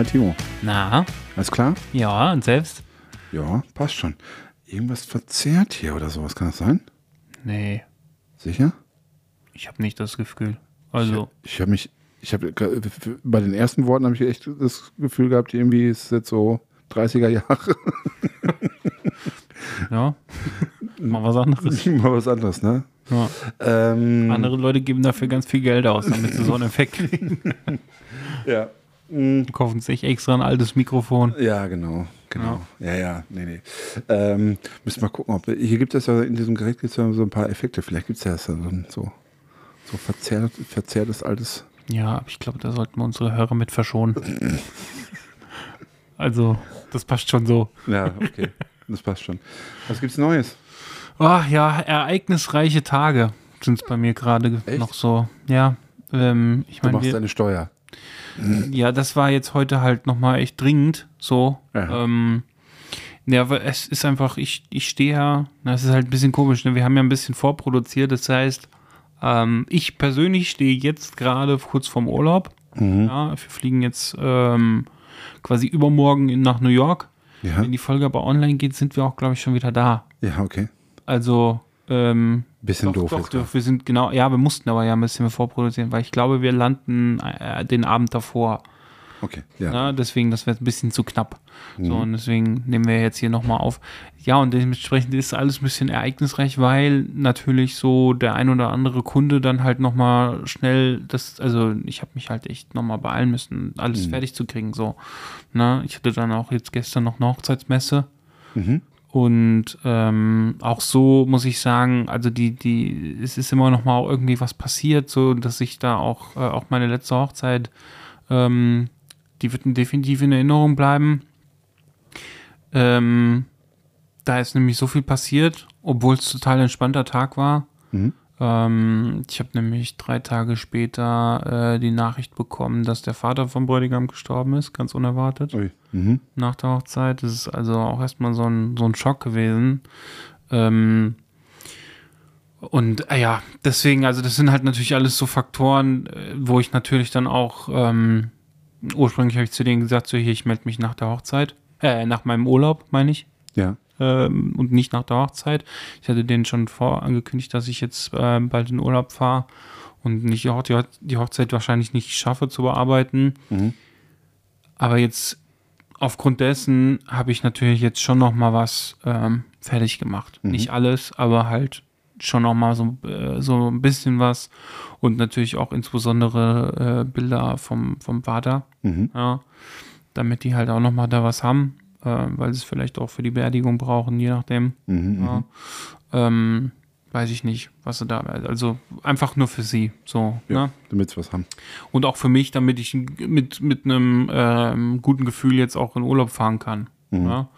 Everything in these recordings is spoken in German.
Hi Timo. Na, Alles klar? ja, und selbst? Ja, passt schon. Irgendwas verzerrt hier oder sowas, kann das sein? Nee, Sicher? ich habe nicht das Gefühl. Also, Ich habe mich, ich habe bei den ersten Worten habe ich echt das Gefühl gehabt, irgendwie ist es jetzt so 30er Jahre. ja, mal was anderes. Mal was anderes, ne? Ja. Ähm, Andere Leute geben dafür ganz viel Geld aus, damit sie so einen Effekt kriegen. Ja. Kaufen sich extra ein altes Mikrofon. Ja, genau. Genau. Ja, ja, nee, nee. Ähm, müssen wir mal gucken, ob hier gibt es ja in diesem Gerät gibt's ja so ein paar Effekte. Vielleicht gibt es ja so, so, so verzerrt, verzerrtes altes. Ja, aber ich glaube, da sollten wir unsere Hörer mit verschonen. Also, das passt schon so. Ja, okay. das passt schon. Was gibt's Neues? Ah, ja, ereignisreiche Tage sind es bei mir gerade noch so. Ja, ähm, ich Du meine, machst wir- deine Steuer. Ja, das war jetzt heute halt nochmal echt dringend so. Ja. Ähm, ja, aber es ist einfach, ich, ich stehe ja, na, es ist halt ein bisschen komisch, ne? wir haben ja ein bisschen vorproduziert, das heißt, ähm, ich persönlich stehe jetzt gerade kurz vorm Urlaub. Mhm. Ja, wir fliegen jetzt ähm, quasi übermorgen nach New York. Ja, Wenn die Folge aber online geht, sind wir auch, glaube ich, schon wieder da. ja, okay. Also, ähm, Bisschen doch, doof doch, doch, wir sind genau, ja, wir mussten aber ja ein bisschen vorproduzieren, weil ich glaube, wir landen äh, den Abend davor. Okay, ja. Ja, deswegen, das wäre ein bisschen zu knapp. So, und deswegen nehmen wir jetzt hier nochmal auf. Ja, und dementsprechend ist alles ein bisschen ereignisreich, weil natürlich so der ein oder andere Kunde dann halt nochmal schnell das, also ich habe mich halt echt nochmal beeilen müssen, alles fertig zu kriegen. So. Na, ich hatte dann auch jetzt gestern noch eine Hochzeitsmesse. Und ähm, auch so muss ich sagen, also die, die, es ist immer noch mal irgendwie was passiert, so dass ich da auch, äh, auch meine letzte Hochzeit, ähm, die wird definitiv in Erinnerung bleiben. Ähm, da ist nämlich so viel passiert, obwohl es total entspannter Tag war. Ähm, ich habe nämlich drei Tage später äh, die Nachricht bekommen, dass der Vater vom Bräutigam gestorben ist, ganz unerwartet Ui. Mhm. nach der Hochzeit. Das ist also auch erstmal so ein, so ein Schock gewesen. Ähm, und äh, ja, deswegen, also das sind halt natürlich alles so Faktoren, äh, wo ich natürlich dann auch, ähm, ursprünglich habe ich zu denen gesagt, so hier, ich melde mich nach der Hochzeit, äh, nach meinem Urlaub, meine ich, Ja. Ähm, und nicht nach der Hochzeit. Ich hatte denen schon vorangekündigt, dass ich jetzt ähm, bald in Urlaub fahre und nicht die, Hoch- die Hoch- die Hochzeit wahrscheinlich nicht schaffe zu bearbeiten. Mhm. Aber jetzt aufgrund dessen habe ich natürlich jetzt schon noch mal was ähm, fertig gemacht. Nicht alles, aber halt schon noch mal so, äh, so ein bisschen was und natürlich auch insbesondere äh, Bilder vom, vom Vater, Mhm. ja, damit die halt auch noch mal da was haben, äh, weil sie es vielleicht auch für die Beerdigung brauchen, je nachdem. Mhm. Ja. Ähm, weiß ich nicht, was sie da, also einfach nur für sie, so, Ja, ne? damit sie was haben. Und auch für mich, damit ich mit, mit einem ähm, guten Gefühl jetzt auch in Urlaub fahren kann. Ja?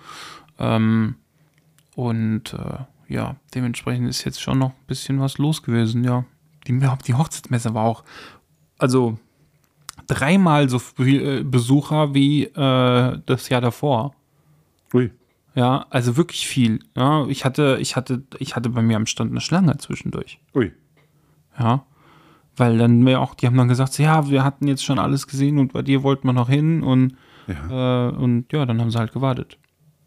Ähm, und äh, ja, dementsprechend ist jetzt schon noch ein bisschen was los gewesen, ja. Die, die Hochzeitsmesse war auch, also dreimal so viel äh, Besucher wie äh, das Jahr davor. Ui. Ja, also wirklich viel. Ja, ich hatte, ich hatte, ich hatte bei mir am Stand eine Schlange zwischendurch. Ui. Ja. Weil dann mir auch, die haben dann gesagt, so, ja, wir hatten jetzt schon alles gesehen und bei dir wollten wir noch hin und, Ja. äh, und ja, dann haben sie halt gewartet,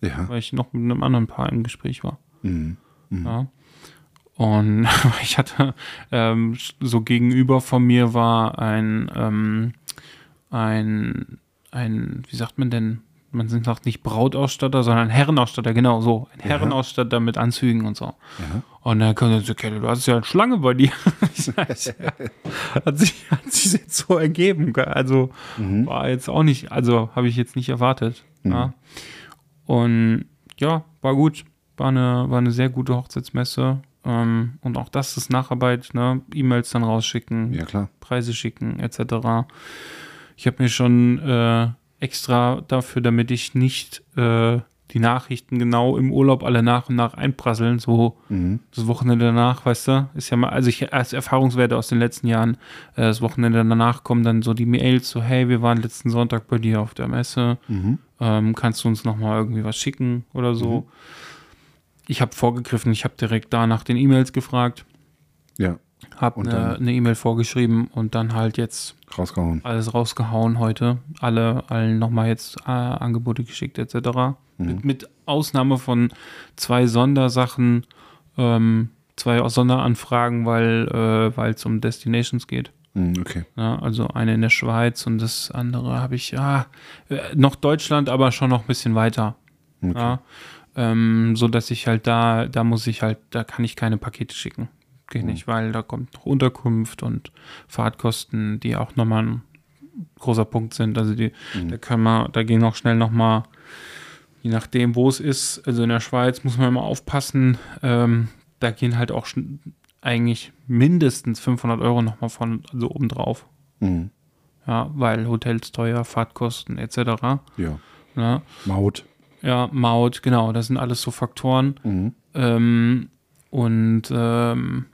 Ja. weil ich noch mit einem anderen Paar im Gespräch war. Mhm. Ja. Und ich hatte ähm, so gegenüber von mir war ein, ähm, ein, ein, wie sagt man denn? Man sagt nicht Brautausstatter, sondern Herrenausstatter, genau so. Ein Herrenausstatter mit Anzügen und so. Ja. Und dann kommt er so, okay, du hast ja eine Schlange bei dir. Ja. hat, sich, hat sich jetzt so ergeben. Also war jetzt auch nicht, also habe ich jetzt nicht erwartet. Ja. Und ja, war gut. War eine, war eine sehr gute Hochzeitsmesse. Ähm, und auch das ist Nacharbeit, ne? E-Mails dann rausschicken, Ja. Preise schicken, etc. Ich habe mir schon äh, extra dafür, damit ich nicht äh, die Nachrichten genau im Urlaub alle nach und nach einprasseln, so Mhm. das Wochenende danach, weißt du, ist ja mal, also ich als Erfahrungswerte aus den letzten Jahren, äh, das Wochenende danach kommen dann so die Mails, so hey, wir waren letzten Sonntag bei dir auf der Messe, Mhm. ähm, kannst du uns nochmal irgendwie was schicken oder so. Ich habe vorgegriffen, ich habe direkt da nach den E-Mails gefragt, Ja, habe Und eine E-Mail vorgeschrieben und dann halt jetzt rausgehauen. alles rausgehauen heute, alle allen nochmal jetzt äh, Angebote geschickt etc. Mhm. Mit, mit Ausnahme von zwei Sondersachen, ähm, zwei Sonderanfragen, weil äh, es um Destinations geht. Mhm, okay. Ja, also eine in der Schweiz und das andere habe ich, ja, äh, noch Deutschland, aber schon noch ein bisschen weiter. okay. Ja, ähm, so dass ich halt da, da muss ich halt, da kann ich keine Pakete schicken. Geht Mhm. nicht, weil da kommt noch Unterkunft und Fahrtkosten, die auch nochmal ein großer Punkt sind. Also die, Mhm. da können wir, da gehen auch schnell nochmal, je nachdem, wo es ist, also in der Schweiz muss man immer aufpassen, ähm, da gehen halt auch eigentlich mindestens 500 Euro nochmal von, also obendrauf. Mhm. Ja, weil Hotels teuer, Fahrtkosten etc. Ja. Ja, Maut. ja, Maut, genau, das sind alles so Faktoren. Mhm. Ähm, und ähm,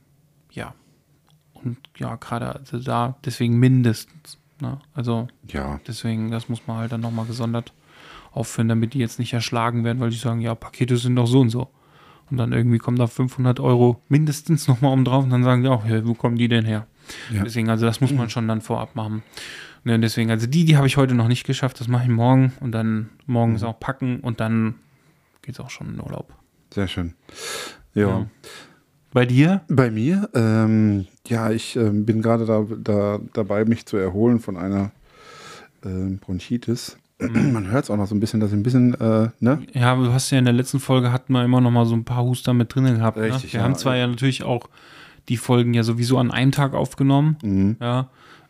ja, und ja, gerade also da, deswegen mindestens. Ne? Also Ja. deswegen, das muss man halt dann nochmal gesondert aufführen, damit die jetzt nicht erschlagen werden, weil die sagen, ja, Pakete sind doch so und so. Und dann irgendwie kommen da 500 Euro mindestens nochmal um drauf und dann sagen die auch, ja, wo kommen die denn her? Ja. Deswegen, also das muss man schon dann vorab machen. Ne, deswegen, also die, die habe ich heute noch nicht geschafft, das mache ich morgen und dann morgens auch packen und dann geht es auch schon in den Urlaub. Sehr schön. Ja. Ja. Bei dir? Bei mir, ähm, ja, ich ähm, bin gerade da, da, dabei, mich zu erholen von einer ähm, Bronchitis. Man hört es auch noch so ein bisschen, dass ich ein bisschen, äh, ne? Ja, aber du hast ja in der letzten Folge hatten wir immer noch mal so ein paar Huster mit drin gehabt. Richtig, ne? Wir ja. haben zwar ja natürlich auch die Folgen ja sowieso an einem Tag aufgenommen, Mhm. ja.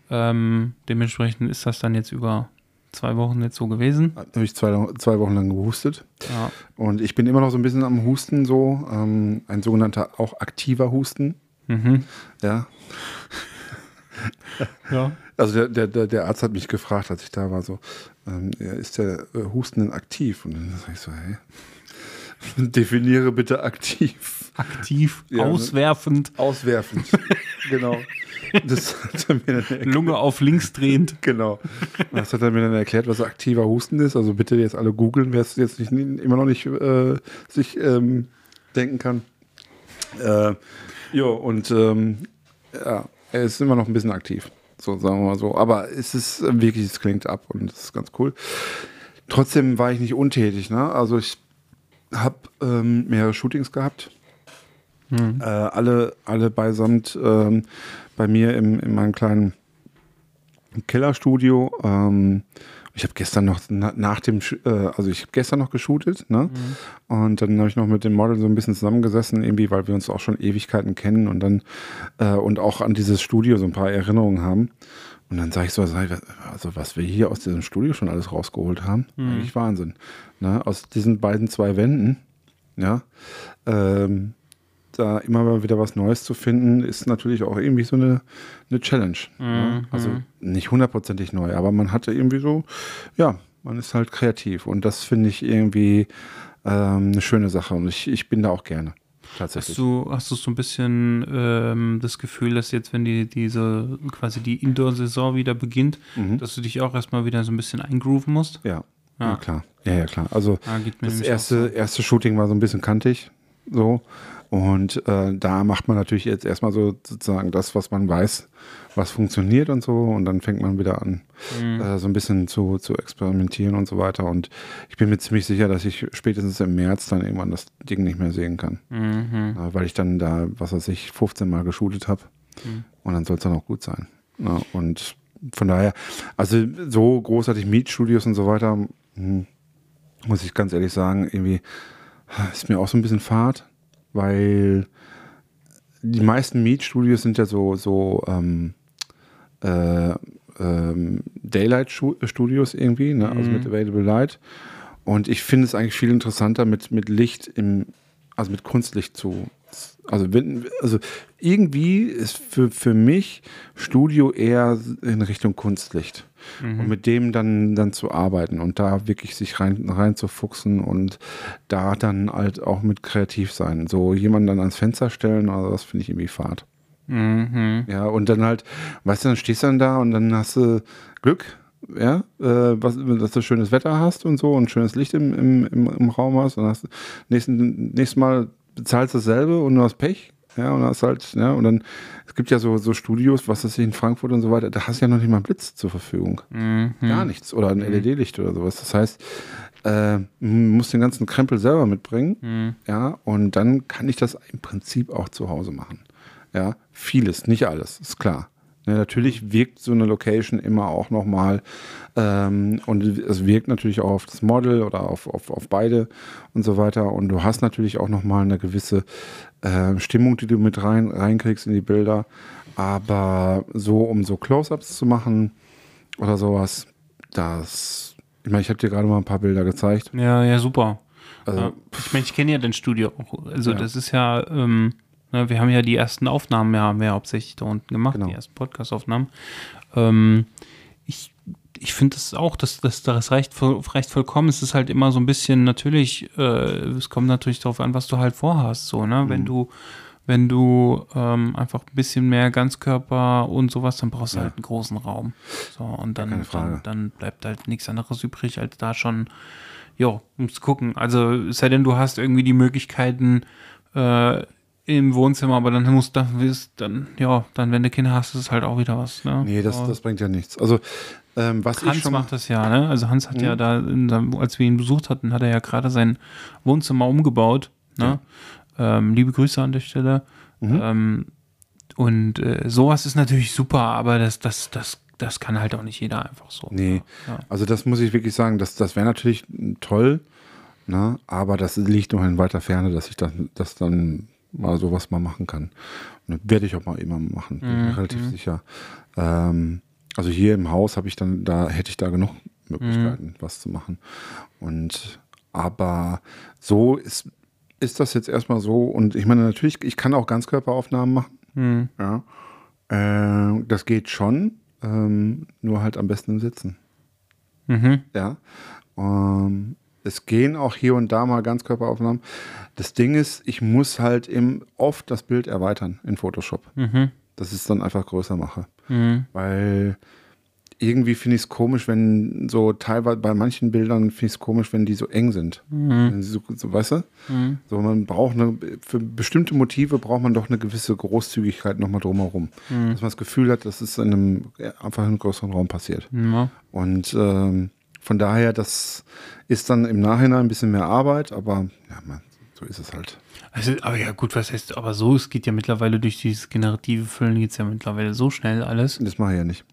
Ähm, dementsprechend ist das dann jetzt über zwei Wochen jetzt so gewesen. Habe ich zwei, zwei Wochen lang gehustet. Ja. Und ich bin immer noch so ein bisschen am Husten, so. Ähm, ein sogenannter auch aktiver Husten. Mhm. Ja. Ja. Also der, der, der, Arzt hat mich gefragt, als ich da war, so, ähm, ist der äh, Husten denn aktiv? Und dann sag ich so, hä? Definiere bitte aktiv. Aktiv, Ja, ne? auswerfend, Auswerfend. genau. Das hat er mir dann. Lunge auf links drehend. Genau. Das hat er mir dann erklärt, was aktiver Husten ist. Also bitte jetzt alle googeln, wer es jetzt nicht, immer noch nicht äh, sich ähm, denken kann. Äh, jo, und ähm, ja, er ist immer noch ein bisschen aktiv. So, sagen wir mal so. Aber es ist äh, wirklich, es klingt ab und das ist ganz cool. Trotzdem war ich nicht untätig. Ne? Also ich habe ähm, mehrere Shootings gehabt. Äh, alle, alle beisammt ähm, bei mir im, in meinem kleinen Kellerstudio. Ähm, ich habe gestern noch na, nach dem, äh, also ich habe gestern noch geshootet, ne? Und dann habe ich noch mit dem Model so ein bisschen zusammengesessen, irgendwie, weil wir uns auch schon Ewigkeiten kennen und dann äh, und auch an dieses Studio so ein paar Erinnerungen haben. Und dann sage ich so, also was wir hier aus diesem Studio schon alles rausgeholt haben, eigentlich Wahnsinn. Ne? Aus diesen beiden zwei Wänden, ja, ähm, da immer mal wieder was Neues zu finden, ist natürlich auch irgendwie so eine, eine Challenge. ne? Also nicht hundertprozentig neu, aber man hatte irgendwie so, ja, man ist halt kreativ und das finde ich irgendwie ähm, eine schöne Sache und ich, ich bin da auch gerne. Tatsächlich. Hast du, hast du so ein bisschen ähm, das Gefühl, dass jetzt, wenn die diese quasi die Indoor-Saison wieder beginnt, dass du dich auch erstmal wieder so ein bisschen eingrooven musst? ja. Ja. ja, klar. Ja, ja, klar. Also mir das erste, erste Shooting war so ein bisschen kantig, so. Und äh, da macht man natürlich jetzt erstmal so sozusagen das, was man weiß, was funktioniert und so. Und dann fängt man wieder an, äh, so ein bisschen zu, zu experimentieren und so weiter. Und ich bin mir ziemlich sicher, dass ich spätestens im März dann irgendwann das Ding nicht mehr sehen kann. Mhm. Äh, weil ich dann da, was weiß ich, 15 Mal geshootet habe. Und dann soll es dann auch gut sein. Ja, und von daher, also so großartig Mietstudios und so weiter, hm, muss ich ganz ehrlich sagen, irgendwie ist mir auch so ein bisschen fad, weil die meisten Mietstudios sind ja so, so ähm, äh, ähm, Daylight-Studios irgendwie, ne? also mit Available Light. Und ich finde es eigentlich viel interessanter, mit, mit Licht im, also mit Kunstlicht zu Also, also irgendwie ist für, für mich Studio eher in Richtung Kunstlicht. Und mit dem dann, dann zu arbeiten und da wirklich sich rein, rein zu fuchsen und da dann halt auch mit kreativ sein. So jemanden dann ans Fenster stellen, also das finde ich irgendwie fad. Mhm. Ja, und dann halt, weißt du, dann stehst du dann da und dann hast du Glück, ja, äh, was, dass du schönes Wetter hast und so und schönes Licht im, im, im, im Raum hast und hast nächsten, nächstes Mal bezahlst dasselbe und du hast Pech. Ja, und hast halt, ja, und dann, es gibt ja so, so Studios, was ist in Frankfurt und so weiter, da hast du ja noch nicht mal einen Blitz zur Verfügung. Mhm. Gar nichts. Oder ein LED-Licht oder sowas. Das heißt, äh, muss den ganzen Krempel selber mitbringen. Mhm. Ja, und dann kann ich das im Prinzip auch zu Hause machen. Ja, vieles, nicht alles, ist klar. Ja, natürlich wirkt so eine Location immer auch nochmal ähm, und es wirkt natürlich auch auf das Model oder auf, auf, auf beide und so weiter. Und du hast natürlich auch nochmal eine gewisse äh, Stimmung, die du mit rein, reinkriegst in die Bilder. Aber so, um so Close-Ups zu machen oder sowas, das, ich meine, ich habe dir gerade mal ein paar Bilder gezeigt. Ja, ja, super. Also. Ich meine, ich kenne ja dein Studio auch. Also Ja. das ist ja, ähm, ne, wir haben ja die ersten Aufnahmen ja, haben wir hauptsächlich da unten gemacht, Genau. die ersten Podcast-Aufnahmen. Ähm, ich ich finde das auch, dass das, das reicht, reicht vollkommen. Es ist halt immer so ein bisschen natürlich, äh, es kommt natürlich darauf an, was du halt vorhast, so, ne? Mhm. Wenn du wenn du ähm, einfach ein bisschen mehr Ganzkörper und sowas, dann brauchst du Ja. halt einen großen Raum. So, und dann, dann, dann bleibt halt nichts anderes übrig, als da schon, ja, um zu gucken. Also, es sei denn, du hast irgendwie die Möglichkeiten äh, im Wohnzimmer, aber dann musst wirst dann, ja, dann, wenn du Kinder hast, ist es halt auch wieder was. Ne? nee, das, das bringt ja nichts. Also, ähm, was ich Hans schon macht das ja, ne? Also Hans hat ja Mhm. da, in als wir ihn besucht hatten, hat er ja gerade sein Wohnzimmer umgebaut. Ne? Ähm, liebe Grüße an der Stelle. Mhm. Ähm, und äh, sowas ist natürlich super, aber das, das, das, das kann halt auch nicht jeder einfach so. Nee, Ja. also das muss ich wirklich sagen, das, das wäre natürlich toll, ne? aber das liegt noch in weiter Ferne, dass ich das, das dann mal sowas mal machen kann. Und das werde ich auch mal immer machen, bin Mhm, relativ sicher. Ähm, also hier im Haus habe ich dann, da hätte ich da genug Möglichkeiten, Mhm. was zu machen. Und aber so ist, ist das jetzt erstmal so. Und ich meine, natürlich, ich kann auch Ganzkörperaufnahmen machen. Mhm. Ja. Äh, das geht schon, ähm, nur halt am besten im Sitzen. Mhm. Ja. Ähm, es gehen auch hier und da mal Ganzkörperaufnahmen. Das Ding ist, ich muss halt im, oft das Bild erweitern in Photoshop. Mhm. Dass ich es dann einfach größer mache. Mhm. Weil irgendwie finde ich es komisch, wenn so teilweise bei manchen Bildern finde ich es komisch, wenn die so eng sind. Wenn sie So, so, weißt du? Mhm. So, man braucht eine, für bestimmte Motive braucht man doch eine gewisse Großzügigkeit nochmal drumherum. Mhm. Dass man das Gefühl hat, dass es in einem, einfach in einem größeren Raum passiert. Und ähm, von daher, das ist dann im Nachhinein ein bisschen mehr Arbeit, aber ja, man, so ist es halt. Also, aber ja, gut, was heißt, aber so, es geht ja mittlerweile durch dieses generative Füllen, geht es ja mittlerweile so schnell alles. Das mache ich ja nicht.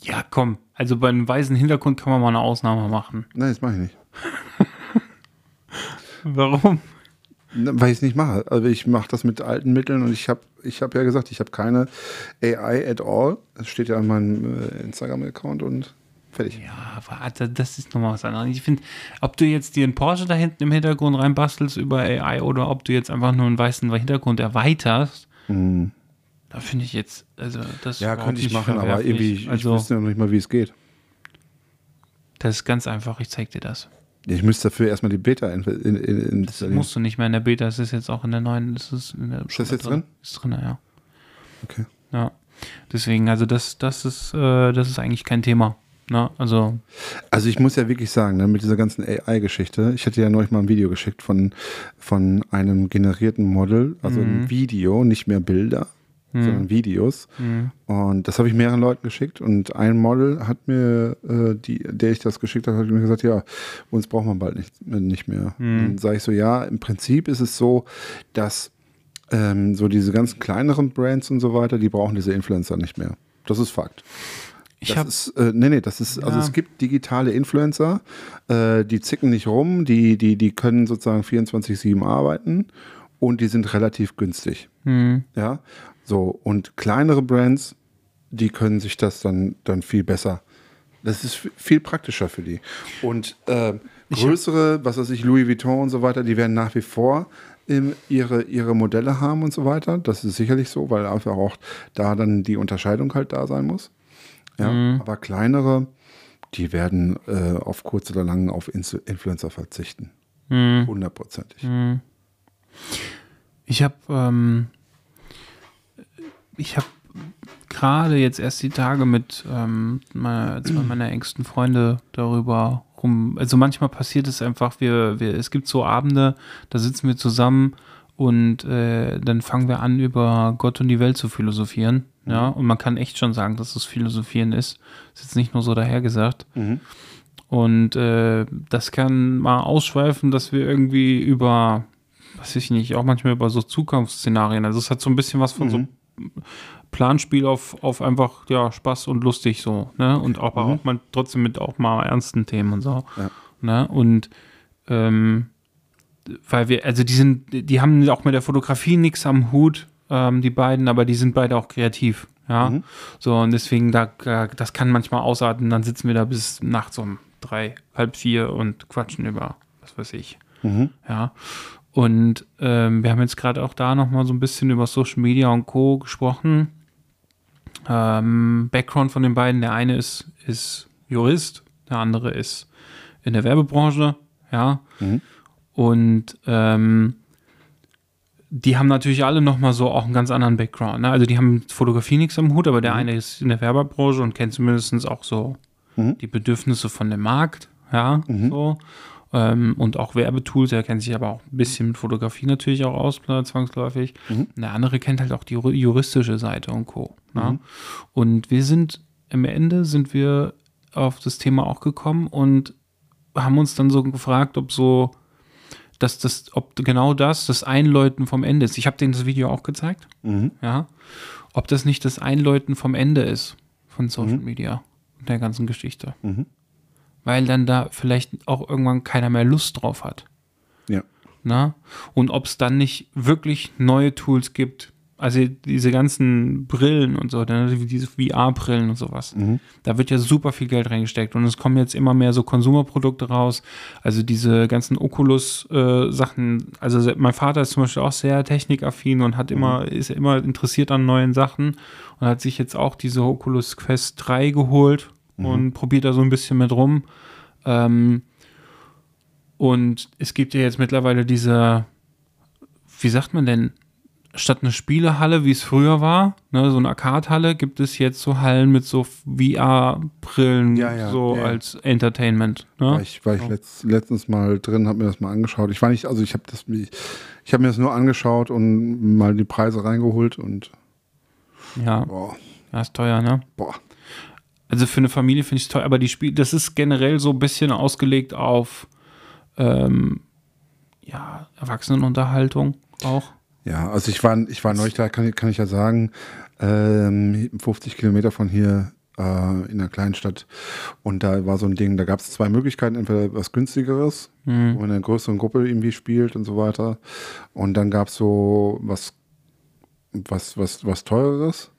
Ja, komm, also bei einem weißen Hintergrund kann man mal eine Ausnahme machen. Nein, das mache ich nicht. Warum? Weil ich es nicht mache. Also ich mache das mit alten Mitteln und ich habe ich hab ja gesagt, ich habe keine AI at all. Das steht ja in meinem äh, Instagram-Account und fertig. Ja, warte, das ist nochmal was anderes. Ich finde, ob du jetzt dir einen Porsche da hinten im Hintergrund reinbastelst über AI oder ob du jetzt einfach nur einen weißen Hintergrund erweiterst, Mhm. da finde ich jetzt, also das Ja, könnte ich machen, aber irgendwie, ich also, wüsste ja noch nicht mal, wie es geht. das ist ganz einfach, ich zeig dir das. Ich müsste dafür erstmal die Beta in, in, in Das musst du nicht mehr in der Beta, das ist jetzt auch in der neuen, das ist, in der, Ist das jetzt drin? Ist drin, ja. Okay. Ja. Deswegen, also das, das ist, äh, das ist eigentlich kein Thema. Ne? Also, Also ich muss ja wirklich sagen, ne, mit dieser ganzen AI-Geschichte, ich hatte ja neulich mal ein Video geschickt von, von einem generierten Model, also ein Video, nicht mehr Bilder, sondern Videos. Und das habe ich mehreren Leuten geschickt und ein Model hat mir, äh, die, der ich das geschickt habe, hat mir gesagt, ja, uns braucht man bald nicht, äh, nicht mehr. Dann sage ich so, ja, im Prinzip ist es so, dass ähm, so diese ganzen kleineren Brands und so weiter, die brauchen diese Influencer nicht mehr. Das ist Fakt. Ich Das ist, äh, nee, nee, das ist, also Ja. es gibt digitale Influencer, äh, die zicken nicht rum, die, die, die können sozusagen 24-7 arbeiten und die sind relativ günstig. Ja, so, und kleinere Brands, die können sich das dann, dann viel besser. Das ist viel praktischer für die. Und äh, größere, was weiß ich, Louis Vuitton und so weiter, die werden nach wie vor ähm, ihre, ihre Modelle haben und so weiter. Das ist sicherlich so, weil einfach auch da dann die Unterscheidung halt da sein muss. Ja, Mhm. aber kleinere, die werden äh, auf kurz oder lang auf Insu- Influencer verzichten. Mhm. Hundertprozentig. Ich habe ähm, ich habe gerade jetzt erst die Tage mit ähm, meiner, zwei meiner engsten Freunde darüber rum. Also manchmal passiert es einfach, wir, wir, es gibt so Abende, da sitzen wir zusammen und äh, dann fangen wir an, über Gott und die Welt zu philosophieren. Ja, und man kann echt schon sagen, dass es Philosophieren ist. Ist jetzt nicht nur so dahergesagt. Und äh, das kann mal ausschweifen, dass wir irgendwie über, weiß ich nicht, auch manchmal über so Zukunftsszenarien. Also es hat so ein bisschen was von so Planspiel auf, auf einfach ja Spaß und lustig so, ne? Und auch, auch mal trotzdem mit auch mal ernsten Themen und so. Ja. Ne? Und ähm, weil wir, also die sind, die haben auch mit der Fotografie nichts am Hut, ähm, die beiden, aber die sind beide auch kreativ. Ja, so und deswegen, da, das kann manchmal ausarten, dann sitzen wir da bis nachts um drei, halb vier und quatschen über, was weiß ich. Ja, und ähm, wir haben jetzt gerade auch da nochmal so ein bisschen über Social Media und Co. gesprochen. Ähm, Background von den beiden, der eine ist, ist Jurist, der andere ist in der Werbebranche, ja. Und ähm, die haben natürlich alle nochmal so auch einen ganz anderen Background. Ne? Also die haben Fotografie nichts am Hut, aber der eine ist in der Werbebranche und kennt zumindest auch so die Bedürfnisse von dem Markt, ja, so. Ähm, und auch Werbetools, er kennt sich aber auch ein bisschen mit Fotografie natürlich auch aus, klar, zwangsläufig. Und der andere kennt halt auch die jur- juristische Seite und Co. Ne? Und wir sind, am Ende sind wir auf das Thema auch gekommen und haben uns dann so gefragt, ob so, dass das, ob genau das das Einläuten vom Ende ist. Ich habe denen das Video auch gezeigt, ja, ob das nicht das Einläuten vom Ende ist von Social Media und der ganzen Geschichte. Weil dann da vielleicht auch irgendwann keiner mehr Lust drauf hat. Ja. Na? Und ob es dann nicht wirklich neue Tools gibt. Also diese ganzen Brillen und so, dann diese VR-Brillen und sowas. Da wird ja super viel Geld reingesteckt und es kommen jetzt immer mehr so Konsumerprodukte raus. Also diese ganzen Oculus-Sachen. also se- mein Vater ist zum Beispiel auch sehr technikaffin und hat immer, ist immer interessiert an neuen Sachen und hat sich jetzt auch diese Oculus Quest 3 geholt und probiert da so ein bisschen mit rum. Ähm, und es gibt ja jetzt mittlerweile diese, wie sagt man denn, statt eine Spielehalle, wie es früher war, ne, so eine Arcade-Halle, gibt es jetzt so Hallen mit so VR-Brillen, Ja, ja, so ja, als Entertainment. Ne? War ich, war ich letzt, letztens mal drin, habe mir das mal angeschaut. Ich war nicht, also ich habe das, ich habe mir das nur angeschaut und mal die Preise reingeholt und Ja, boah, ja, ist teuer, ne? boah. Also für eine Familie finde ich es teuer, aber die Spiel, das ist generell so ein bisschen ausgelegt auf ähm, ja, Erwachsenenunterhaltung auch. Ja, also ich war, ich war neulich da, kann, ich- kann ich ja sagen, ähm, 50 Kilometer von hier äh, in einer kleinen Stadt. Und da war so ein Ding, da gab es zwei Möglichkeiten, entweder was günstigeres, wo man in einer größeren Gruppe irgendwie spielt und so weiter. Und dann gab es so was, was, was, was teureres,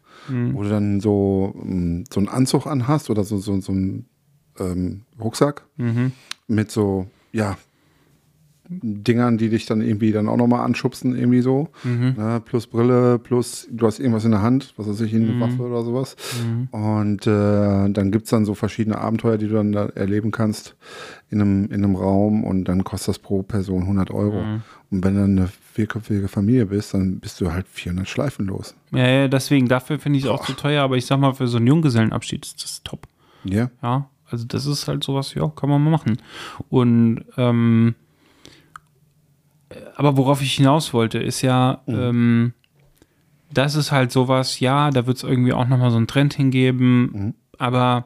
wo du dann so, ähm, so einen Anzug anhast oder so, so, so einen ähm, Rucksack mit so, ja, Dingern, die dich dann irgendwie dann auch nochmal anschubsen, irgendwie so. Ne, plus Brille, plus du hast irgendwas in der Hand, was weiß ich, eine Waffe oder sowas. Und äh, dann gibt es dann so verschiedene Abenteuer, die du dann da erleben kannst in einem, in einem Raum und dann kostet das pro Person 100 Euro. Und wenn du eine vierköpfige Familie bist, dann bist du halt 400 Schleifen los. Ja, ja deswegen, dafür finde ich es auch zu teuer, aber ich sag mal, für so einen Junggesellenabschied ist das top. Ja. Ja, also das ist halt sowas, ja, kann man mal machen. Und ähm, aber worauf ich hinaus wollte, ist ja, ähm, das ist halt sowas, ja, da wird es irgendwie auch nochmal so einen Trend hingeben, aber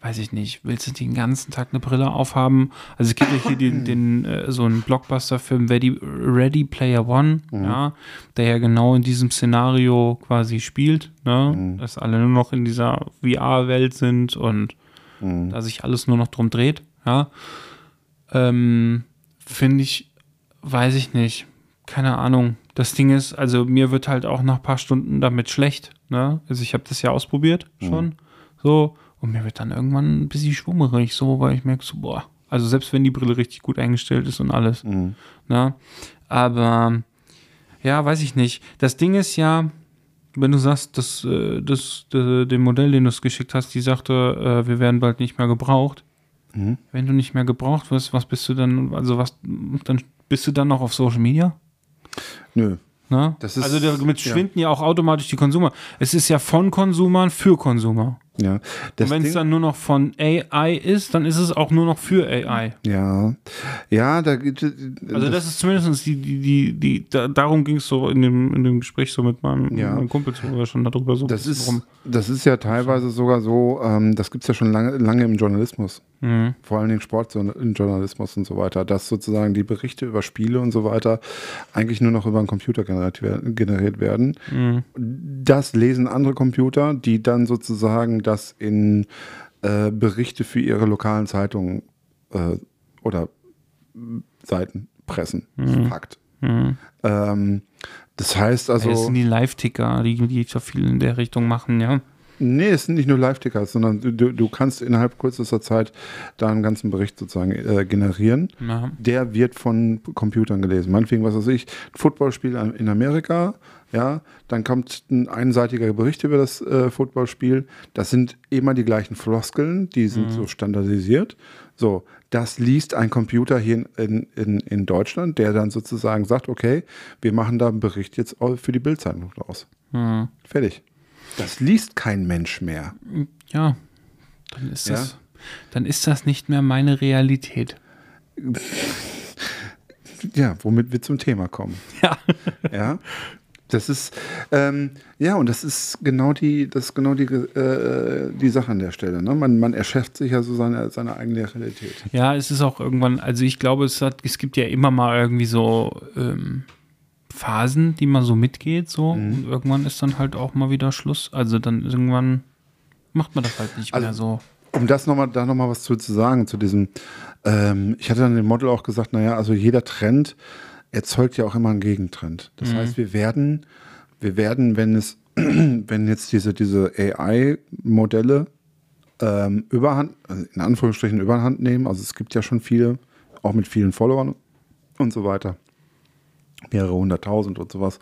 weiß ich nicht, willst du den ganzen Tag eine Brille aufhaben? Also es gibt ja hier den, den äh, so einen Blockbuster-Film Ready, Ready Player One, ja, der ja genau in diesem Szenario quasi spielt, ne? dass alle nur noch in dieser VR-Welt sind und da sich alles nur noch drum dreht, ja. Ähm, Finde ich, weiß ich nicht, keine Ahnung. Das Ding ist, also mir wird halt auch nach ein paar Stunden damit schlecht, ne? Also ich habe das ja ausprobiert schon, so, und mir wird dann irgendwann ein bisschen schwummerig, so, weil ich merke so, boah, also selbst wenn die Brille richtig gut eingestellt ist und alles, ne? Aber ja, weiß ich nicht. Das Ding ist ja, wenn du sagst, dass äh, das, das, dem Modell, den du es geschickt hast, die sagte, äh, wir werden bald nicht mehr gebraucht. Mhm. Wenn du nicht mehr gebraucht wirst, was bist du dann, also was, dann bist du dann noch auf Social Media? Nö. Ne? Das ist- also damit ja. schwinden ja. auch automatisch die Konsumer. Es ist ja von Konsumern für Konsumer. Ja. Und Das wenn es dann nur noch von AI ist, dann ist es auch nur noch für AI. ja. Ja, da gibt es. Also das ist zumindest die, die, die, die da, darum ging es so in dem, in dem Gespräch so mit meinem, Ja. meinem Kumpel, wo wir schon darüber so Das ist, das ist ja teilweise sogar so, ähm, das gibt es ja schon lange, lange im Journalismus, Mhm. vor allem im Sportjournalismus und so weiter, dass sozusagen die Berichte über Spiele und so weiter eigentlich nur noch über einen Computer generiert werden. Generiert werden. Mhm. Das lesen andere Computer, die dann sozusagen das in äh, Berichte für ihre lokalen Zeitungen äh, oder Seiten pressen. Das ist Fakt. Mhm. Ähm, das heißt also. das sind die Live-Ticker, die, die so viel in der Richtung machen, ja. Nee, es sind nicht nur Live-Ticker, sondern du, du kannst innerhalb kürzester Zeit da einen ganzen Bericht sozusagen äh, generieren. ja. Der wird von Computern gelesen. Meinetwegen, was weiß ich, ein Footballspiel in Amerika, ja, dann kommt ein einseitiger Bericht über das äh, Footballspiel. Das sind immer die gleichen Floskeln, die sind so standardisiert. So, das liest ein Computer hier in, in, in Deutschland, der dann sozusagen sagt, okay, wir machen da einen Bericht jetzt für die Bildzeitung draus. Mhm. Fertig. Das liest kein Mensch mehr. Ja, dann ist Ja. das, dann ist das nicht mehr meine Realität. Ja, womit wir zum Thema kommen. Ja. Ja. Das ist, ähm, ja, und das ist genau die, das ist genau die, äh, die Sache an der Stelle. Ne? Man, man erschafft sich ja so seine, seine eigene Realität. Ja, es ist auch irgendwann, also ich glaube, es, hat, es gibt ja immer mal irgendwie so ähm, Phasen, die man so mitgeht, so. Mhm. Und irgendwann ist dann halt auch mal wieder Schluss. Also dann irgendwann macht man das halt nicht Also mehr so. Um das nochmal, da nochmal was zu, zu sagen, zu diesem, ähm, ich hatte dann dem Model auch gesagt, naja, also jeder Trend erzeugt ja auch immer einen Gegentrend. Das heißt, wir werden, wir werden, wenn es, wenn jetzt diese, diese AI-Modelle ähm, überhand, also in Anführungsstrichen überhand nehmen, also es gibt ja schon viele, auch mit vielen Followern und so weiter. Mehrere hunderttausend und sowas.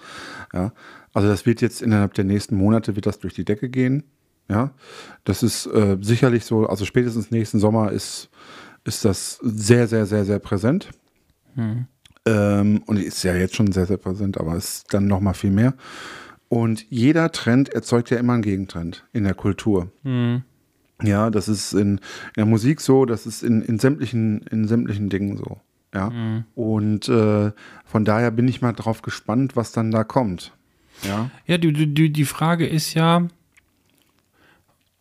Ja. Also das wird jetzt innerhalb der nächsten Monate wird das durch die Decke gehen. Ja. Das ist äh, sicherlich so, also spätestens nächsten Sommer ist, ist das sehr, sehr, sehr, sehr präsent. Ähm, und ist ja jetzt schon sehr, sehr präsent, aber ist dann noch mal viel mehr. Und jeder Trend erzeugt ja immer einen Gegentrend in der Kultur. Ja, das ist in, in der Musik so, das ist in, in, sämtlichen, in sämtlichen Dingen so. Ja. Und äh, von daher bin ich mal drauf gespannt, was dann da kommt. Ja. Ja, die, die, die Frage ist ja,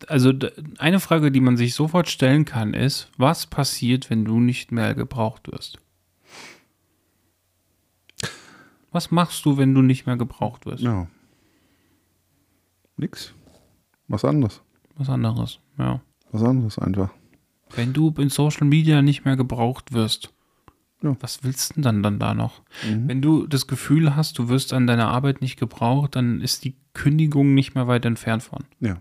also eine Frage, die man sich sofort stellen kann, ist, was passiert, wenn du nicht mehr gebraucht wirst? Was machst du, wenn du nicht mehr gebraucht wirst? Ja. Nix. Was anderes. Was anderes, ja. Was anderes einfach. Wenn du in Social Media nicht mehr gebraucht wirst, Ja. was willst du denn dann, dann da noch? Wenn du das Gefühl hast, du wirst an deiner Arbeit nicht gebraucht, dann ist die Kündigung nicht mehr weit entfernt von. Ja.